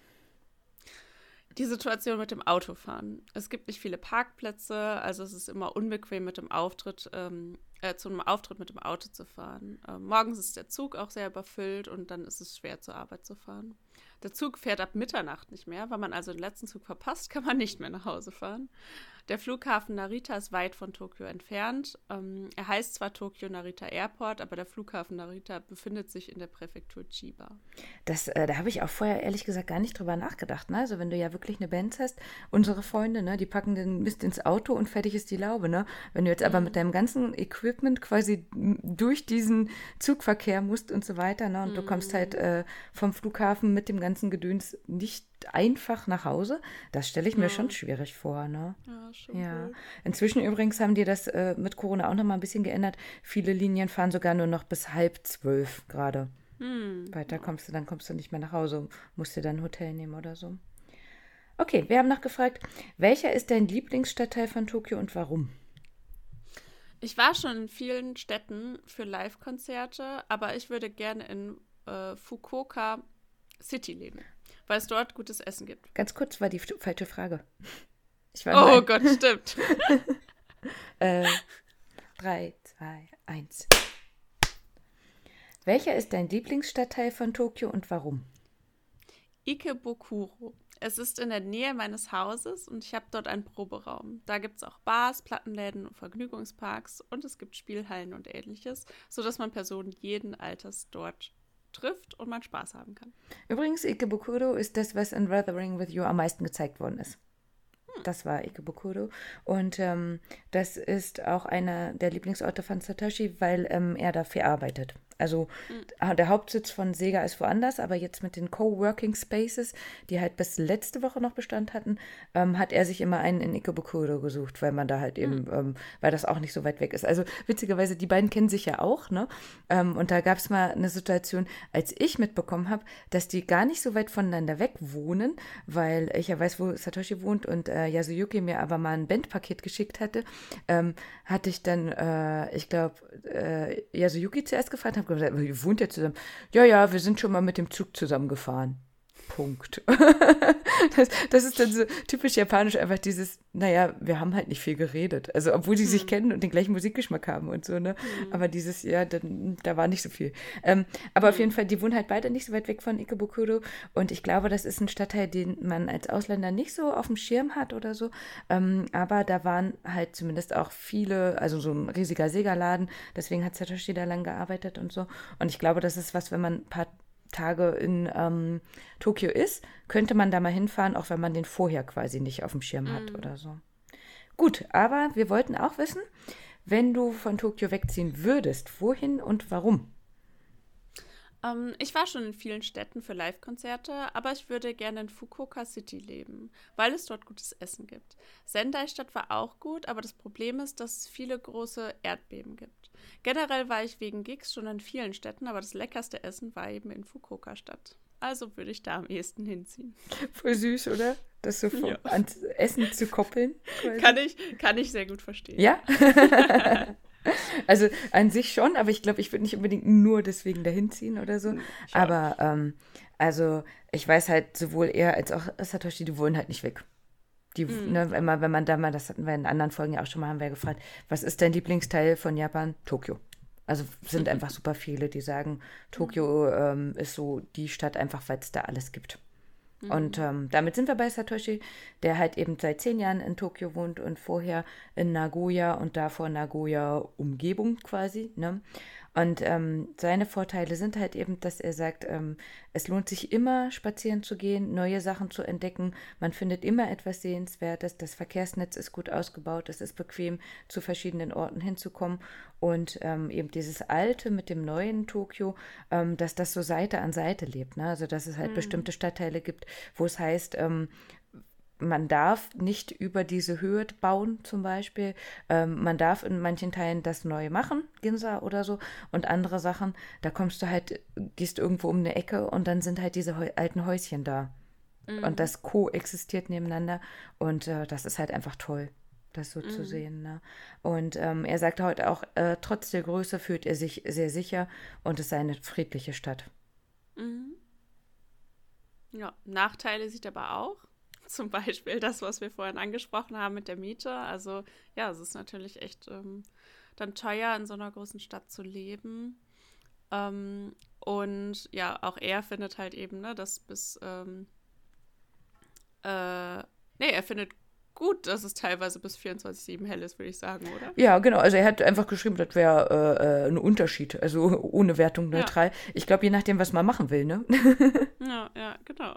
die Situation mit dem Autofahren. Es gibt nicht viele Parkplätze, also es ist immer unbequem mit dem Auftritt, ähm, äh, zu einem Auftritt mit dem Auto zu fahren. Ähm, morgens ist der Zug auch sehr überfüllt und dann ist es schwer zur Arbeit zu fahren. Der Zug fährt ab Mitternacht nicht mehr. Wenn man also den letzten Zug verpasst, kann man nicht mehr nach Hause fahren. Der Flughafen Narita ist weit von Tokio entfernt. Ähm, er heißt zwar Tokyo Narita Airport, aber der Flughafen Narita befindet sich in der Präfektur Chiba. Das, äh, da habe ich auch vorher ehrlich gesagt gar nicht drüber nachgedacht. Ne? Also wenn du ja wirklich eine Band hast, unsere Freunde, ne, die packen den Mist ins Auto und fertig ist die Laube. Ne? Wenn du jetzt aber mhm. mit deinem ganzen Equipment quasi durch diesen Zugverkehr musst und so weiter, ne? und mhm. du kommst halt äh, vom Flughafen mit dem ganzen Gedöns nicht einfach nach Hause. Das stelle ich mir ja. schon schwierig vor. Ne? Ja, schon. Ja. Cool. Inzwischen übrigens haben die das äh, mit Corona auch noch mal ein bisschen geändert. Viele Linien fahren sogar nur noch bis halb zwölf gerade. Hm. Weiter kommst du, dann kommst du nicht mehr nach Hause, musst dir dann ein Hotel nehmen oder so. Okay, wir haben noch gefragt, welcher ist dein Lieblingsstadtteil von Tokio und warum? Ich war schon in vielen Städten für Live-Konzerte, aber ich würde gerne in äh, Fukuoka City leben weil es dort gutes Essen gibt. Ganz kurz war die falsche Frage. oh Gott, stimmt. äh, drei, zwei, eins. Welcher ist dein Lieblingsstadtteil von Tokio und warum? Ikebukuro. Es ist in der Nähe meines Hauses und ich habe dort einen Proberaum. Da gibt es auch Bars, Plattenläden und Vergnügungsparks und es gibt Spielhallen und ähnliches, sodass man Personen jeden Alters dort trifft und man Spaß haben kann. Übrigens, Ikebukuro ist das, was in Weathering with You am meisten gezeigt worden ist. Hm. Das war Ikebukuro. Und ähm, das ist auch einer der Lieblingsorte von Satoshi, weil ähm, er dafür arbeitet. Also mhm. der Hauptsitz von Sega ist woanders, aber jetzt mit den Coworking Spaces, die halt bis letzte Woche noch Bestand hatten, ähm, hat er sich immer einen in Ikebukuro gesucht, weil man da halt eben, mhm. ähm, weil das auch nicht so weit weg ist. Also witzigerweise, die beiden kennen sich ja auch, ne? Ähm, und da gab es mal eine Situation, als ich mitbekommen habe, dass die gar nicht so weit voneinander weg wohnen, weil ich ja weiß, wo Satoshi wohnt und äh, Yasuyuki mir aber mal ein Bandpaket geschickt hatte, ähm, hatte ich dann, äh, ich glaube, äh, Yasuyuki zuerst gefragt, habe gesagt, ihr wohnt ja zusammen. Ja, ja, wir sind schon mal mit dem Zug zusammengefahren. Punkt. das, das, ist dann so typisch japanisch, einfach dieses, naja, wir haben halt nicht viel geredet. Also, obwohl die mhm. sich kennen und den gleichen Musikgeschmack haben und so, ne? Mhm. Aber dieses, ja, dann, da war nicht so viel. Ähm, aber mhm. auf jeden Fall, die wohnen halt beide nicht so weit weg von Ikebukuro. Und ich glaube, das ist ein Stadtteil, den man als Ausländer nicht so auf dem Schirm hat oder so. Ähm, aber da waren halt zumindest auch viele, also so ein riesiger Sega-Laden. Deswegen hat Satoshi da lang gearbeitet und so. Und ich glaube, das ist was, wenn man ein paar Tage in ähm, Tokio ist, könnte man da mal hinfahren, auch wenn man den vorher quasi nicht auf dem Schirm hat mm. oder so. Gut, aber wir wollten auch wissen, wenn du von Tokio wegziehen würdest, wohin und warum? Ähm, ich war schon in vielen Städten für Live-Konzerte, aber ich würde gerne in Fukuoka City leben, weil es dort gutes Essen gibt. Sendai-Stadt war auch gut, aber das Problem ist, dass es viele große Erdbeben gibt. Generell war ich wegen Gigs schon in vielen Städten, aber das leckerste Essen war eben in Fukuoka-Stadt. Also würde ich da am ehesten hinziehen. Voll süß, oder? Das so ja. ans Essen zu koppeln. Kann ich, kann ich sehr gut verstehen. Ja? also an sich schon, aber ich glaube, ich würde nicht unbedingt nur deswegen dahin ziehen oder so. Schau. Aber ähm, also ich weiß halt, sowohl er als auch Satoshi, die wollen halt nicht weg. Die, mhm. ne, immer, wenn man da mal, das hatten wir in anderen Folgen ja auch schon mal, haben wir gefragt, was ist dein Lieblingsteil von Japan? Tokio. Also sind einfach super viele, die sagen, Tokio ähm, ist so die Stadt einfach, weil es da alles gibt. Mhm. Und ähm, damit sind wir bei Satoshi, der halt eben seit zehn Jahren in Tokio wohnt und vorher in Nagoya und davor Nagoya Umgebung quasi. Ne? Und ähm, seine Vorteile sind halt eben, dass er sagt, ähm, es lohnt sich immer spazieren zu gehen, neue Sachen zu entdecken. Man findet immer etwas Sehenswertes. Das Verkehrsnetz ist gut ausgebaut. Es ist bequem, zu verschiedenen Orten hinzukommen. Und ähm, eben dieses Alte mit dem neuen Tokio, ähm, dass das so Seite an Seite lebt. Ne? Also, dass es halt mhm. bestimmte Stadtteile gibt, wo es heißt, ähm, man darf nicht über diese Höhe bauen, zum Beispiel. Ähm, man darf in manchen Teilen das neu machen, Ginza oder so, und andere Sachen, da kommst du halt, gehst irgendwo um eine Ecke und dann sind halt diese alten Häuschen da. Mhm. Und das koexistiert nebeneinander und äh, das ist halt einfach toll, das so mhm. zu sehen. Ne? Und ähm, er sagt heute auch, äh, trotz der Größe fühlt er sich sehr sicher und es sei eine friedliche Stadt. Mhm. Ja, Nachteile sieht aber auch. Zum Beispiel das, was wir vorhin angesprochen haben mit der Miete. Also ja, es ist natürlich echt ähm, dann teuer, in so einer großen Stadt zu leben. Ähm, und ja, auch er findet halt eben, ne, dass bis ähm, äh, nee, er findet gut, dass es teilweise bis 24-7 hell ist, würde ich sagen, oder? Ja, genau. Also er hat einfach geschrieben, das wäre äh, äh, ein Unterschied. Also ohne Wertung neutral. Ja. Ich glaube, je nachdem, was man machen will, ne? ja, ja, genau.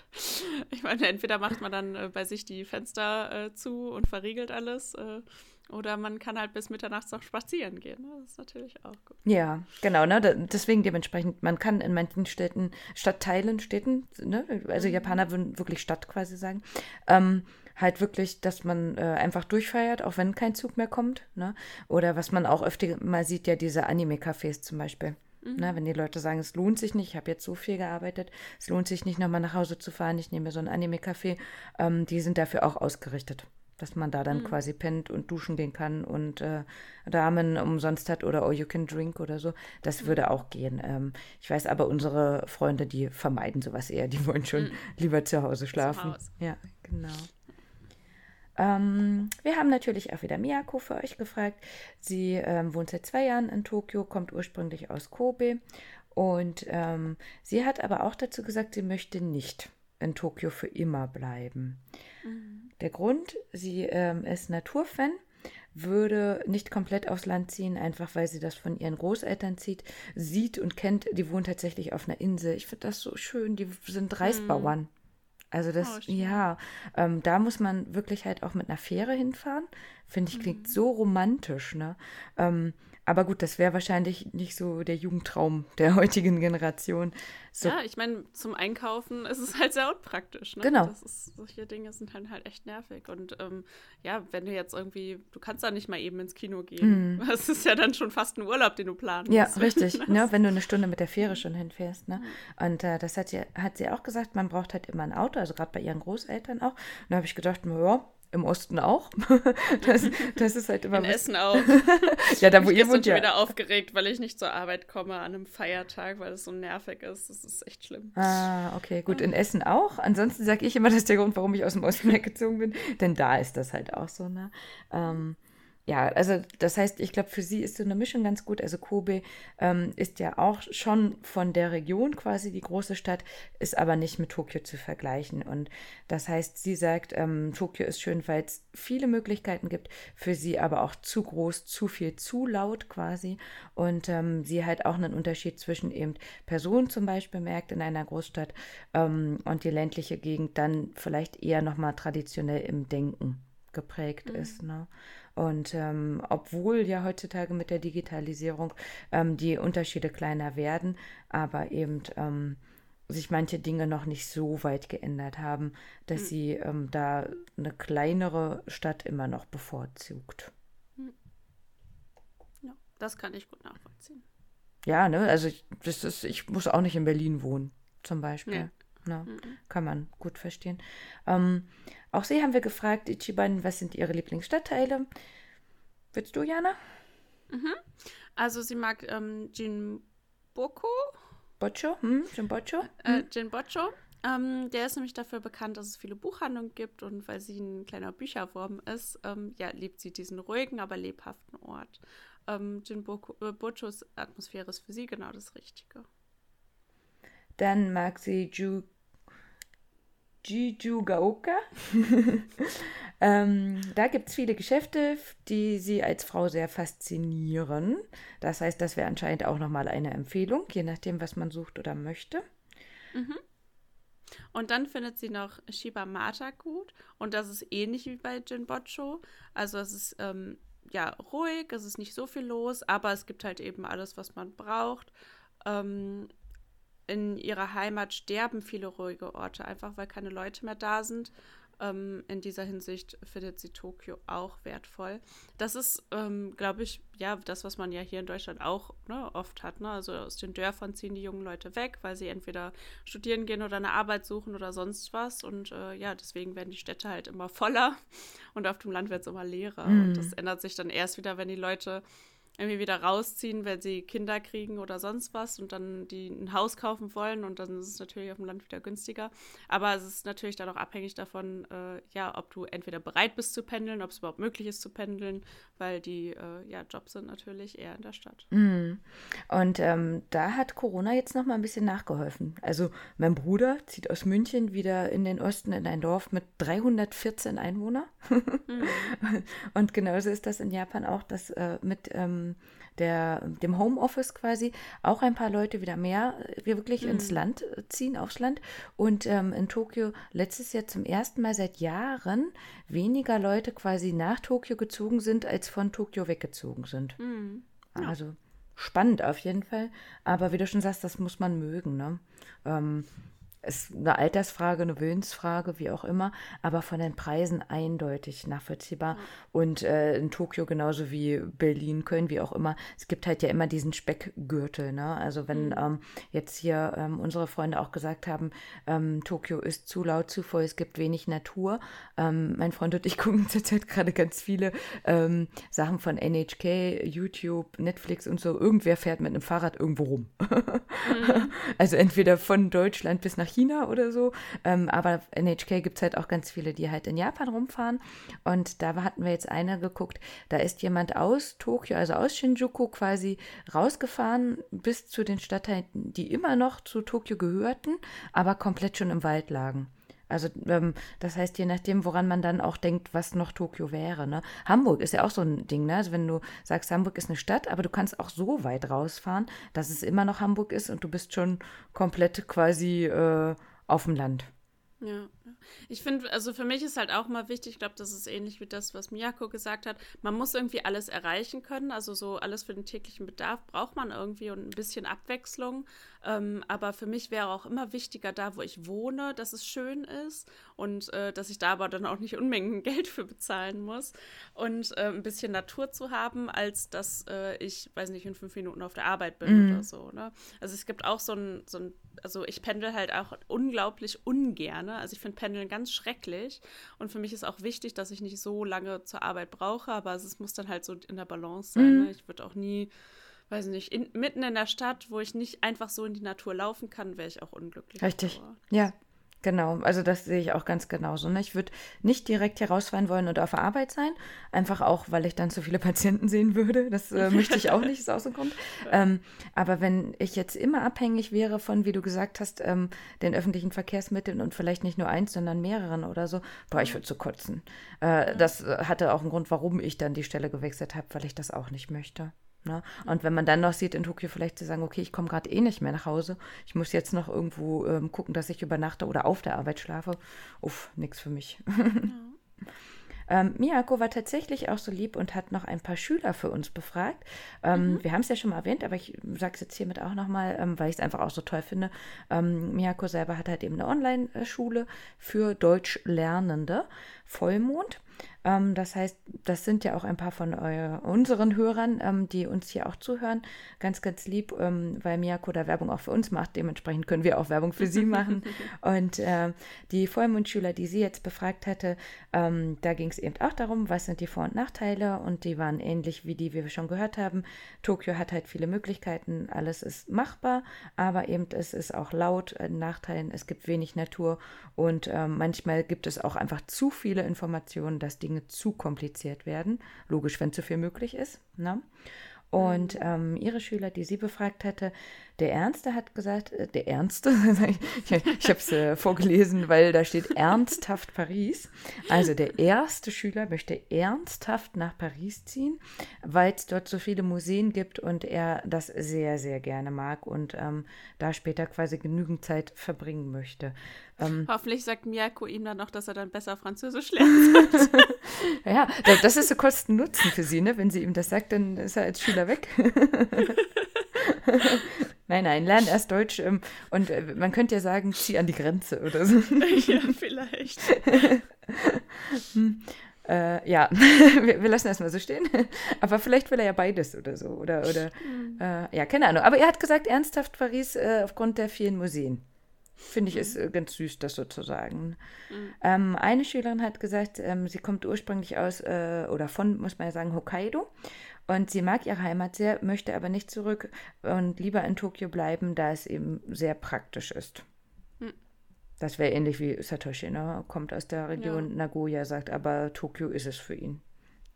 ich meine, entweder macht man dann äh, bei sich die Fenster äh, zu und verriegelt alles. Äh, oder man kann halt bis mitternachts noch spazieren gehen. Ne? Das ist natürlich auch gut. Ja, genau. Ne? Deswegen dementsprechend, man kann in manchen Städten, Stadtteilen, Städten, ne? also mhm. Japaner würden wirklich Stadt quasi sagen, ähm, halt wirklich, dass man äh, einfach durchfeiert, auch wenn kein Zug mehr kommt. Ne? Oder was man auch öfter mal sieht, ja diese Anime-Cafés zum Beispiel. Mhm. Ne? Wenn die Leute sagen, es lohnt sich nicht, ich habe jetzt so viel gearbeitet, es lohnt sich nicht, nochmal nach Hause zu fahren, ich nehme so ein Anime-Café, ähm, die sind dafür auch ausgerichtet. Dass man da dann mhm. quasi pennt und duschen gehen kann und äh, Damen umsonst hat oder oh, you can drink oder so. Das mhm. würde auch gehen. Ähm, ich weiß aber, unsere Freunde, die vermeiden sowas eher. Die wollen schon mhm. lieber zu Hause schlafen. Zu ja, genau. Ähm, wir haben natürlich auch wieder Miyako für euch gefragt. Sie ähm, wohnt seit zwei Jahren in Tokio, kommt ursprünglich aus Kobe und ähm, sie hat aber auch dazu gesagt, sie möchte nicht in Tokio für immer bleiben. Mhm. Der Grund, sie ähm, ist Naturfan würde nicht komplett aufs Land ziehen, einfach weil sie das von ihren Großeltern zieht, sieht und kennt. Die wohnt tatsächlich auf einer Insel. Ich finde das so schön. Die sind Reisbauern. Also das, oh, ja, ähm, da muss man wirklich halt auch mit einer Fähre hinfahren. Finde ich, klingt mhm. so romantisch, ne? Ähm, aber gut, das wäre wahrscheinlich nicht so der Jugendtraum der heutigen Generation. So. Ja, ich meine, zum Einkaufen ist es halt sehr unpraktisch. Ne? Genau. Das ist, solche Dinge sind halt, halt echt nervig. Und ähm, ja, wenn du jetzt irgendwie, du kannst da nicht mal eben ins Kino gehen. Mm. Das ist ja dann schon fast ein Urlaub, den du planen Ja, musst. richtig. ne? Wenn du eine Stunde mit der Fähre schon hinfährst. Ne? Und äh, das hat sie, hat sie auch gesagt, man braucht halt immer ein Auto, also gerade bei ihren Großeltern auch. Und da habe ich gedacht, ja, im Osten auch. Das, das ist halt immer. In Essen auch. ja, da wo ich ihr wohnt. Ich bin wieder aufgeregt, weil ich nicht zur Arbeit komme an einem Feiertag, weil es so nervig ist. Das ist echt schlimm. Ah, okay, gut. In Essen auch. Ansonsten sage ich immer, das ist der Grund, warum ich aus dem Osten weggezogen bin. Denn da ist das halt auch so, ne? Ähm, ja, also das heißt, ich glaube, für sie ist so eine Mischung ganz gut. Also Kobe ähm, ist ja auch schon von der Region quasi die große Stadt, ist aber nicht mit Tokio zu vergleichen. Und das heißt, sie sagt, ähm, Tokio ist schön, weil es viele Möglichkeiten gibt, für sie aber auch zu groß, zu viel, zu laut quasi. Und ähm, sie halt auch einen Unterschied zwischen eben Personen zum Beispiel merkt in einer Großstadt ähm, und die ländliche Gegend dann vielleicht eher nochmal traditionell im Denken geprägt mhm. ist. Ne? Und ähm, obwohl ja heutzutage mit der Digitalisierung ähm, die Unterschiede kleiner werden, aber eben ähm, sich manche Dinge noch nicht so weit geändert haben, dass mhm. sie ähm, da eine kleinere Stadt immer noch bevorzugt. Hm. Ja, das kann ich gut nachvollziehen. Ja, ne, also ich, das ist, ich muss auch nicht in Berlin wohnen, zum Beispiel. Ja. Na, mhm. Kann man gut verstehen. Ähm, auch Sie haben wir gefragt, Ichiban, was sind Ihre Lieblingsstadtteile? Willst du, Jana? Mhm. Also sie mag ähm, Jinboko. Boccio? Hm? Jinboccio? Äh, hm? Jinboccio. Ähm, der ist nämlich dafür bekannt, dass es viele Buchhandlungen gibt und weil sie ein kleiner Bücherwurm ist, ähm, ja, liebt sie diesen ruhigen, aber lebhaften Ort. Ähm, Jinboccios Atmosphäre ist für sie genau das Richtige. Dann mag sie Ju Jijugaoka. Ähm, da gibt es viele Geschäfte, die sie als Frau sehr faszinieren. Das heißt, das wäre anscheinend auch nochmal eine Empfehlung, je nachdem, was man sucht oder möchte. Mhm. Und dann findet sie noch Shiba Mata gut. Und das ist ähnlich wie bei Jinbotcho. Also es ist ähm, ja ruhig, es ist nicht so viel los, aber es gibt halt eben alles, was man braucht. Ähm, in ihrer Heimat sterben viele ruhige Orte, einfach weil keine Leute mehr da sind. Ähm, in dieser Hinsicht findet sie Tokio auch wertvoll. Das ist, ähm, glaube ich, ja, das, was man ja hier in Deutschland auch ne, oft hat. Ne? Also aus den Dörfern ziehen die jungen Leute weg, weil sie entweder studieren gehen oder eine Arbeit suchen oder sonst was. Und äh, ja, deswegen werden die Städte halt immer voller und auf dem Land wird es immer leerer. Mhm. Und das ändert sich dann erst wieder, wenn die Leute irgendwie wieder rausziehen, wenn sie Kinder kriegen oder sonst was und dann die ein Haus kaufen wollen und dann ist es natürlich auf dem Land wieder günstiger. Aber es ist natürlich dann auch abhängig davon, äh, ja, ob du entweder bereit bist zu pendeln, ob es überhaupt möglich ist zu pendeln, weil die äh, ja, Jobs sind natürlich eher in der Stadt. Mm. Und ähm, da hat Corona jetzt noch mal ein bisschen nachgeholfen. Also mein Bruder zieht aus München wieder in den Osten in ein Dorf mit 314 Einwohnern. mm. Und genauso ist das in Japan auch, dass äh, mit ähm, der, dem Homeoffice quasi auch ein paar Leute wieder mehr äh, wir wirklich mhm. ins Land äh, ziehen, aufs Land. Und ähm, in Tokio letztes Jahr zum ersten Mal seit Jahren weniger Leute quasi nach Tokio gezogen sind, als von Tokio weggezogen sind. Mhm. Ja. Also spannend auf jeden Fall. Aber wie du schon sagst, das muss man mögen. Ne? Ähm, ist eine Altersfrage, eine Willensfrage, wie auch immer, aber von den Preisen eindeutig nachvollziehbar. Und äh, in Tokio genauso wie Berlin, Köln, wie auch immer, es gibt halt ja immer diesen Speckgürtel. Ne? Also wenn mhm. ähm, jetzt hier ähm, unsere Freunde auch gesagt haben, ähm, Tokio ist zu laut, zu voll, es gibt wenig Natur. Ähm, mein Freund und ich gucken zurzeit gerade ganz viele ähm, Sachen von NHK, YouTube, Netflix und so. Irgendwer fährt mit einem Fahrrad irgendwo rum. mhm. Also entweder von Deutschland bis nach China oder so. Ähm, aber NHK gibt es halt auch ganz viele, die halt in Japan rumfahren. Und da hatten wir jetzt eine geguckt, da ist jemand aus Tokio, also aus Shinjuku quasi rausgefahren bis zu den Stadtteilen, die immer noch zu Tokio gehörten, aber komplett schon im Wald lagen. Also ähm, das heißt, je nachdem, woran man dann auch denkt, was noch Tokio wäre. Ne? Hamburg ist ja auch so ein Ding, ne? Also wenn du sagst, Hamburg ist eine Stadt, aber du kannst auch so weit rausfahren, dass es immer noch Hamburg ist und du bist schon komplett quasi äh, auf dem Land. Ja, ich finde, also für mich ist halt auch mal wichtig, ich glaube, das ist ähnlich wie das, was Miyako gesagt hat. Man muss irgendwie alles erreichen können. Also so alles für den täglichen Bedarf braucht man irgendwie und ein bisschen Abwechslung. Ähm, aber für mich wäre auch immer wichtiger, da wo ich wohne, dass es schön ist und äh, dass ich da aber dann auch nicht Unmengen Geld für bezahlen muss und äh, ein bisschen Natur zu haben, als dass äh, ich, weiß nicht, in fünf Minuten auf der Arbeit bin mhm. oder so. Ne? Also es gibt auch so ein, so ein, also ich pendel halt auch unglaublich ungerne. Also ich finde Pendeln ganz schrecklich und für mich ist auch wichtig, dass ich nicht so lange zur Arbeit brauche, aber es muss dann halt so in der Balance sein. Mhm. Ne? Ich würde auch nie weiß nicht, in, mitten in der Stadt, wo ich nicht einfach so in die Natur laufen kann, wäre ich auch unglücklich. Richtig. Ja, Genau, also das sehe ich auch ganz genauso. Ne? Ich würde nicht direkt hier rausfahren wollen und auf der Arbeit sein, einfach auch, weil ich dann zu viele Patienten sehen würde. Das äh, möchte ich auch nicht, ist aus dem Grund. Ähm, aber wenn ich jetzt immer abhängig wäre von, wie du gesagt hast, ähm, den öffentlichen Verkehrsmitteln und vielleicht nicht nur eins, sondern mehreren oder so, boah, ich würde so kotzen. Äh, das äh, hatte auch einen Grund, warum ich dann die Stelle gewechselt habe, weil ich das auch nicht möchte. Ne? Und wenn man dann noch sieht, in Tokio vielleicht zu sagen, okay, ich komme gerade eh nicht mehr nach Hause, ich muss jetzt noch irgendwo ähm, gucken, dass ich übernachte oder auf der Arbeit schlafe, uff, nichts für mich. Ja. Ähm, Miyako war tatsächlich auch so lieb und hat noch ein paar Schüler für uns befragt. Ähm, mhm. Wir haben es ja schon mal erwähnt, aber ich sage es jetzt hiermit auch nochmal, ähm, weil ich es einfach auch so toll finde. Ähm, Miyako selber hat halt eben eine Online-Schule für Deutschlernende, Vollmond. Ähm, das heißt, das sind ja auch ein paar von euer, unseren Hörern, ähm, die uns hier auch zuhören. Ganz, ganz lieb, ähm, weil Miyako da Werbung auch für uns macht. Dementsprechend können wir auch Werbung für sie machen. Und äh, die Vollmondschüler, die sie jetzt befragt hatte, ähm, da ging es eben auch darum, was sind die Vor- und Nachteile. Und die waren ähnlich wie die, wie wir schon gehört haben. Tokio hat halt viele Möglichkeiten, alles ist machbar, aber eben es ist auch laut, äh, Nachteilen, es gibt wenig Natur und äh, manchmal gibt es auch einfach zu viele Informationen, dass die Dinge zu kompliziert werden. Logisch, wenn zu viel möglich ist. Ne? Und mhm. ähm, ihre Schüler, die sie befragt hatte, der Ernste hat gesagt, äh, der Ernste, ich, ich habe es äh, vorgelesen, weil da steht ernsthaft Paris. Also der erste Schüler möchte ernsthaft nach Paris ziehen, weil es dort so viele Museen gibt und er das sehr, sehr gerne mag und ähm, da später quasi genügend Zeit verbringen möchte. Ähm, Hoffentlich sagt Miyako ihm dann noch, dass er dann besser Französisch lernt. ja, das ist so Kosten-Nutzen für sie, ne? Wenn sie ihm das sagt, dann ist er als Schüler weg. nein, nein, lern erst Deutsch ähm, und äh, man könnte ja sagen, zieh an die Grenze oder so. ja, vielleicht. hm. Äh, ja, wir, wir, lassen das mal so stehen. Aber vielleicht will er ja beides oder so. Oder, oder äh, ja, keine Ahnung. Aber er hat gesagt, ernsthaft Paris äh, aufgrund der vielen Museen. Finde ich mhm. ist äh, ganz süß, das sozusagen. Mhm. Ähm, eine Schülerin hat gesagt, ähm, sie kommt ursprünglich aus äh, oder von, muss man ja sagen, Hokkaido. Und sie mag ihre Heimat sehr, möchte aber nicht zurück und lieber in Tokio bleiben, da es eben sehr praktisch ist. Mhm. Das wäre ähnlich wie Satoshi, ne? kommt aus der Region ja. Nagoya, sagt aber Tokio ist es für ihn.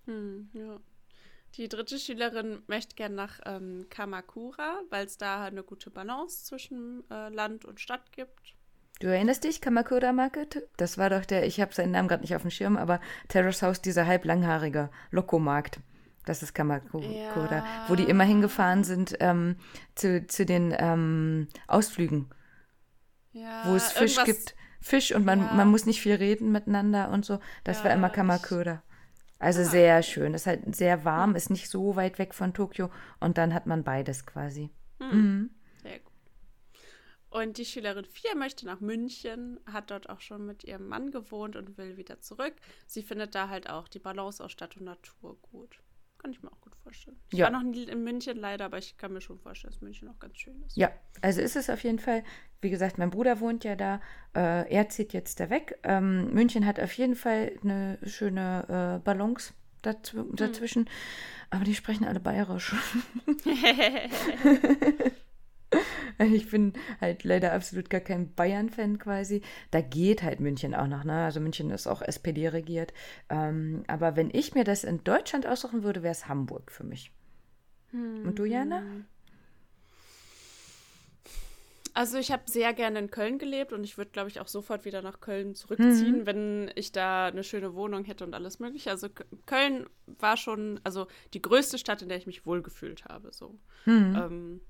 Hm, ja. Die dritte Schülerin möchte gerne nach ähm, Kamakura, weil es da eine gute Balance zwischen äh, Land und Stadt gibt. Du erinnerst dich, Kamakura Market? Das war doch der, ich habe seinen Namen gerade nicht auf dem Schirm, aber Terrace House, dieser halblanghaarige Lokomarkt. Das ist Kamakura, ja. wo die immer hingefahren sind ähm, zu, zu den ähm, Ausflügen. Ja, wo es Fisch gibt. Fisch und man, ja. man muss nicht viel reden miteinander und so. Das war immer Kamakura. Also ah. sehr schön. Ist halt sehr warm, ist nicht so weit weg von Tokio und dann hat man beides quasi. Hm. Mhm. Sehr gut. Und die Schülerin 4 möchte nach München, hat dort auch schon mit ihrem Mann gewohnt und will wieder zurück. Sie findet da halt auch die Balance aus Stadt und Natur gut. Kann ich mir auch gut vorstellen. Ich ja. war noch nie in München leider, aber ich kann mir schon vorstellen, dass München auch ganz schön ist. Ja, also ist es auf jeden Fall. Wie gesagt, mein Bruder wohnt ja da. Äh, er zieht jetzt da weg. Ähm, München hat auf jeden Fall eine schöne äh, Balance dazw hm. dazwischen. Aber die sprechen alle bayerisch. ich bin halt leider absolut gar kein Bayern-Fan quasi. Da geht halt München auch noch, ne? Also München ist auch SPD regiert. Ähm, aber wenn ich mir das in Deutschland aussuchen würde, wäre es Hamburg für mich. Hm. Und du, Jana? Also ich habe sehr gerne in Köln gelebt und ich würde, glaube ich, auch sofort wieder nach Köln zurückziehen, mhm. wenn ich da eine schöne Wohnung hätte und alles mögliche. Also Köln war schon, also die größte Stadt, in der ich mich wohlgefühlt habe. So. Mhm. Ähm,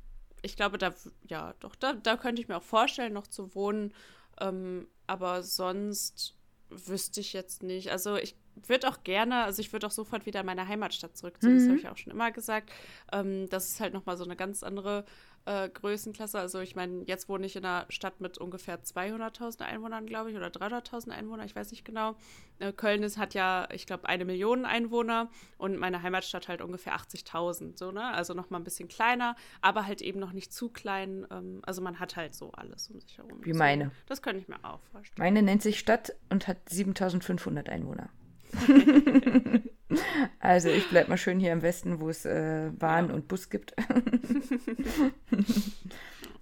ich glaube, da, ja, doch, da, da könnte ich mir auch vorstellen, noch zu wohnen. Ähm, aber sonst wüsste ich jetzt nicht. Also ich würde auch gerne, also ich würde auch sofort wieder in meine Heimatstadt zurückziehen. Mhm. Das habe ich auch schon immer gesagt. Ähm, das ist halt nochmal so eine ganz andere äh, Größenklasse. Also ich meine, jetzt wohne ich in einer Stadt mit ungefähr 200.000 Einwohnern, glaube ich, oder 300.000 Einwohner, ich weiß nicht genau. Äh, Köln ist, hat ja, ich glaube, eine Million Einwohner und meine Heimatstadt halt ungefähr 80.000, so, ne? Also nochmal ein bisschen kleiner, aber halt eben noch nicht zu klein. Ähm, also man hat halt so alles um sich herum. Wie meine. Das könnte ich mir auch vorstellen. Meine nennt sich Stadt und hat 7.500 Einwohner. Also ich bleibe mal schön hier im Westen, wo es äh, Bahn ja. und Bus gibt.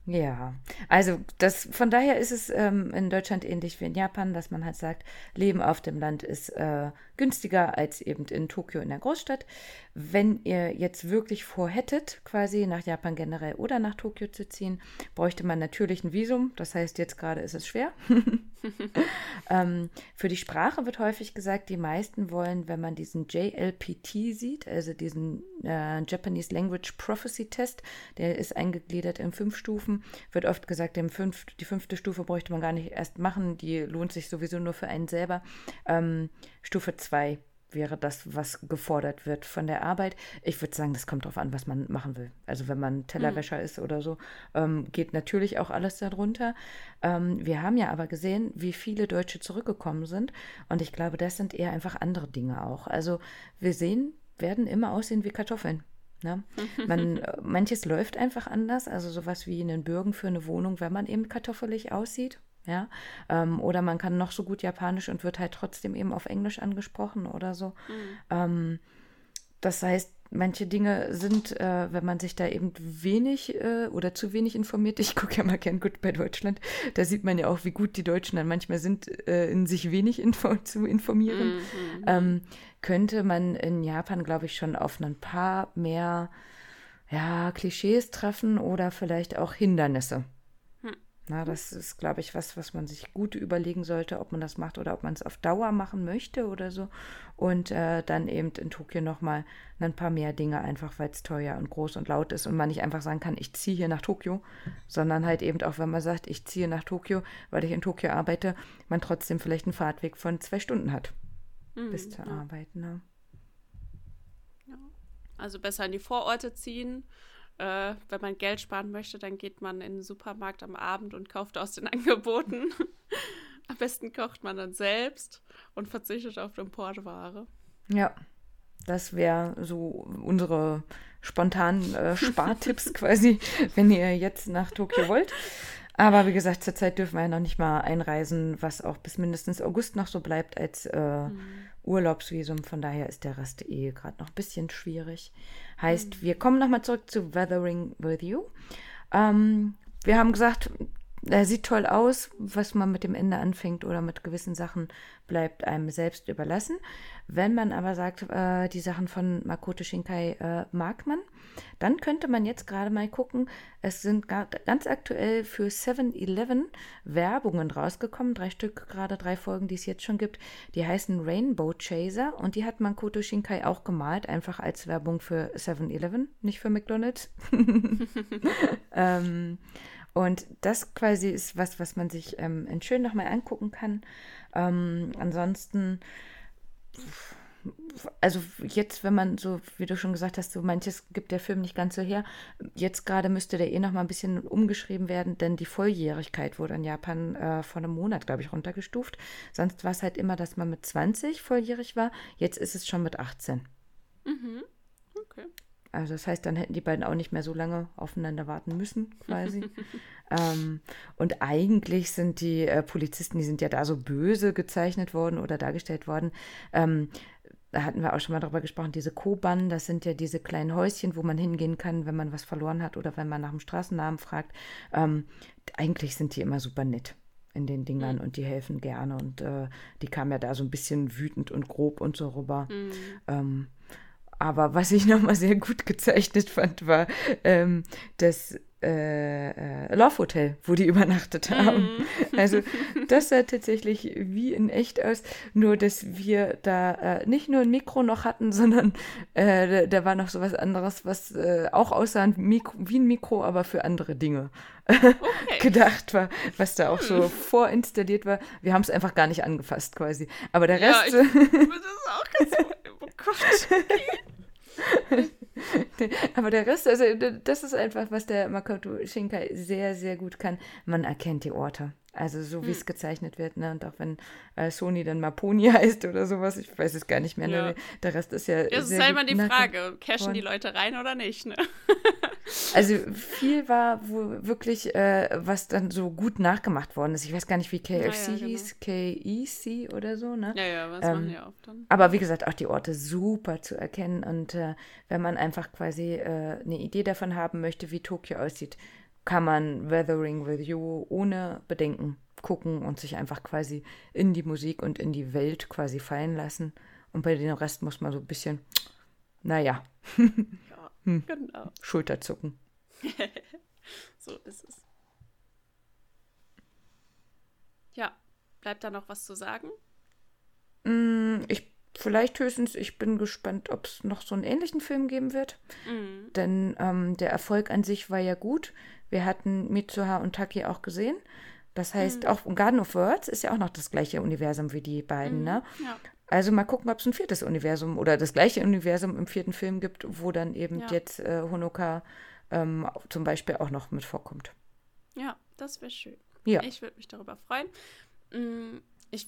Ja, also das, von daher ist es ähm, in Deutschland ähnlich wie in Japan, dass man halt sagt, Leben auf dem Land ist äh, günstiger als eben in Tokio in der Großstadt. Wenn ihr jetzt wirklich vorhättet, quasi nach Japan generell oder nach Tokio zu ziehen, bräuchte man natürlich ein Visum. Das heißt, jetzt gerade ist es schwer. ähm, für die Sprache wird häufig gesagt, die meisten wollen, wenn man diesen JLPT sieht, also diesen äh, Japanese Language Prophecy Test, der ist eingegliedert in fünf Stufen, wird oft gesagt, fünf, die fünfte Stufe bräuchte man gar nicht erst machen, die lohnt sich sowieso nur für einen selber. Ähm, Stufe 2 wäre das, was gefordert wird von der Arbeit. Ich würde sagen, das kommt darauf an, was man machen will. Also wenn man Tellerwäscher mhm. ist oder so, ähm, geht natürlich auch alles darunter. Ähm, wir haben ja aber gesehen, wie viele Deutsche zurückgekommen sind. Und ich glaube, das sind eher einfach andere Dinge auch. Also wir sehen, werden immer aussehen wie Kartoffeln. Ne? Man, äh, manches läuft einfach anders, also sowas wie einen Bürgen für eine Wohnung, wenn man eben kartoffelig aussieht ja, ähm, oder man kann noch so gut Japanisch und wird halt trotzdem eben auf Englisch angesprochen oder so. Mhm. Ähm, das heißt, manche Dinge sind, äh, wenn man sich da eben wenig äh, oder zu wenig informiert, ich gucke ja mal gern gut bei Deutschland, da sieht man ja auch, wie gut die Deutschen dann manchmal sind, äh, in sich wenig info zu informieren, mhm. ähm, könnte man in Japan, glaube ich, schon auf ein paar mehr ja, Klischees treffen oder vielleicht auch Hindernisse. Na, das ist, glaube ich, was, was man sich gut überlegen sollte, ob man das macht oder ob man es auf Dauer machen möchte oder so. Und äh, dann eben in Tokio nochmal ein paar mehr Dinge, einfach weil es teuer und groß und laut ist und man nicht einfach sagen kann, ich ziehe hier nach Tokio, sondern halt eben auch, wenn man sagt, ich ziehe nach Tokio, weil ich in Tokio arbeite, man trotzdem vielleicht einen Fahrtweg von zwei Stunden hat mhm, bis zur ja. Arbeit. Ne? Also besser in die Vororte ziehen äh, wenn man Geld sparen möchte, dann geht man in den Supermarkt am Abend und kauft aus den Angeboten. am besten kocht man dann selbst und verzichtet auf Importware. Ja, das wäre so unsere spontanen äh, Spartipps quasi, wenn ihr jetzt nach Tokio wollt. Aber wie gesagt, zurzeit dürfen wir ja noch nicht mal einreisen, was auch bis mindestens August noch so bleibt als äh, mhm. Urlaubsvisum. Von daher ist der Rest eh gerade noch ein bisschen schwierig. Heißt, mhm. wir kommen nochmal zurück zu Weathering with You. Ähm, wir haben gesagt, er sieht toll aus. Was man mit dem Ende anfängt oder mit gewissen Sachen bleibt einem selbst überlassen. Wenn man aber sagt, äh, die Sachen von Makoto Shinkai äh, mag man, dann könnte man jetzt gerade mal gucken. Es sind ganz aktuell für 7-Eleven Werbungen rausgekommen. Drei Stück, gerade drei Folgen, die es jetzt schon gibt. Die heißen Rainbow Chaser und die hat Makoto Shinkai auch gemalt, einfach als Werbung für 7-Eleven, nicht für McDonalds. ähm, und das quasi ist was, was man sich ähm, in schön nochmal angucken kann. Ähm, ansonsten, also jetzt, wenn man so, wie du schon gesagt hast, so manches gibt der Film nicht ganz so her. Jetzt gerade müsste der eh nochmal ein bisschen umgeschrieben werden, denn die Volljährigkeit wurde in Japan äh, vor einem Monat, glaube ich, runtergestuft. Sonst war es halt immer, dass man mit 20 volljährig war. Jetzt ist es schon mit 18. Mhm. Okay. Also das heißt, dann hätten die beiden auch nicht mehr so lange aufeinander warten müssen, quasi. ähm, und eigentlich sind die äh, Polizisten, die sind ja da so böse gezeichnet worden oder dargestellt worden. Ähm, da hatten wir auch schon mal darüber gesprochen, diese Koban, das sind ja diese kleinen Häuschen, wo man hingehen kann, wenn man was verloren hat oder wenn man nach dem Straßennamen fragt. Ähm, eigentlich sind die immer super nett in den Dingern mhm. und die helfen gerne und äh, die kamen ja da so ein bisschen wütend und grob und so rüber. Mhm. Aber was ich nochmal sehr gut gezeichnet fand, war ähm, das äh, äh, Love Hotel, wo die übernachtet haben. Mm. Also das sah tatsächlich wie in echt aus, nur dass wir da äh, nicht nur ein Mikro noch hatten, sondern äh, da war noch so was anderes, was äh, auch aussah wie ein Mikro, aber für andere Dinge okay. gedacht war, was da auch hm. so vorinstalliert war. Wir haben es einfach gar nicht angefasst quasi. Aber der Rest... Ja, ich, das ist auch ganz... Gott. Aber der Rest, also das ist einfach, was der Makoto Shinkai sehr, sehr gut kann. Man erkennt die Orte. Also so wie hm. es gezeichnet wird, ne? Und auch wenn äh, Sony dann Maponi heißt oder sowas, ich weiß es gar nicht mehr. Ne? Ja. Ne? Der Rest ist ja. Das ist halt immer die Frage, cashen die Leute rein oder nicht, ne? Also viel war wo wirklich, äh, was dann so gut nachgemacht worden ist. Ich weiß gar nicht, wie KFC ja, ja, hieß, genau. KEC oder so, ne? Ja, ja, was ähm, machen die auch dann? Aber wie gesagt, auch die Orte super zu erkennen. Und äh, wenn man einfach quasi äh, eine Idee davon haben möchte, wie Tokio aussieht, kann man Weathering with You ohne Bedenken gucken und sich einfach quasi in die Musik und in die Welt quasi fallen lassen. Und bei dem Rest muss man so ein bisschen, naja. Ja, hm. genau. Schulterzucken. so ist es. Ja, bleibt da noch was zu sagen? Mm, ich vielleicht höchstens, ich bin gespannt, ob es noch so einen ähnlichen Film geben wird. Mhm. Denn ähm, der Erfolg an sich war ja gut. Wir hatten Mitsuha und Taki auch gesehen. Das heißt, mhm. auch Garden of Words ist ja auch noch das gleiche Universum wie die beiden, mhm. ne? Ja. Also mal gucken, ob es ein viertes Universum oder das gleiche Universum im vierten Film gibt, wo dann eben ja. jetzt äh, Honoka ähm, zum Beispiel auch noch mit vorkommt. Ja, das wäre schön. Ja. Ich würde mich darüber freuen. Mm, ich,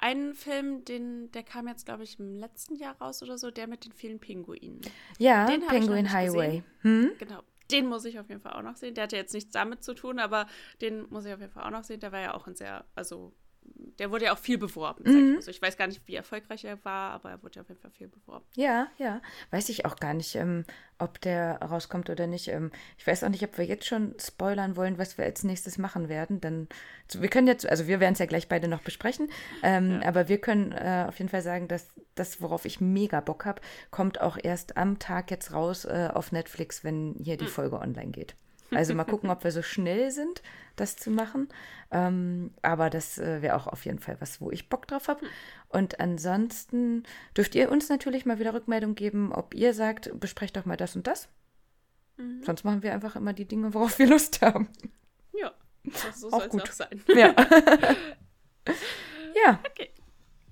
einen Film, den, der kam jetzt, glaube ich, im letzten Jahr raus oder so, der mit den vielen Pinguinen. Ja, Penguin Highway. Hm? Genau, den muss ich auf jeden Fall auch noch sehen. Der hatte jetzt nichts damit zu tun, aber den muss ich auf jeden Fall auch noch sehen. Der war ja auch ein sehr, also der wurde ja auch viel beworben. Sag ich, mal so. ich weiß gar nicht, wie erfolgreich er war, aber er wurde ja auf jeden Fall viel beworben. Ja, ja. Weiß ich auch gar nicht, ähm, ob der rauskommt oder nicht. Ähm, ich weiß auch nicht, ob wir jetzt schon spoilern wollen, was wir als nächstes machen werden. Dann, wir können jetzt, also wir werden es ja gleich beide noch besprechen, ähm, Ja. aber wir können äh, auf jeden Fall sagen, dass das, worauf ich mega Bock habe, kommt auch erst am Tag jetzt raus äh, auf Netflix, wenn hier die Folge online geht. Also mal gucken, ob wir so schnell sind, das zu machen. Ähm, aber das äh, wäre auch auf jeden Fall was, wo ich Bock drauf habe. Und ansonsten dürft ihr uns natürlich mal wieder Rückmeldung geben, ob ihr sagt, besprecht doch mal das und das. Mhm. Sonst machen wir einfach immer die Dinge, worauf wir Lust haben. Ja, das, so Auch soll es gut. auch sein. Ja. ja. Okay,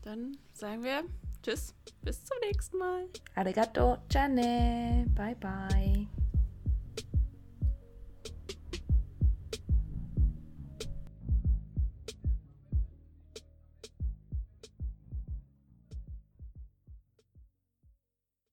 dann sagen wir Tschüss, bis zum nächsten Mal. Arigato, Jane. Bye, bye.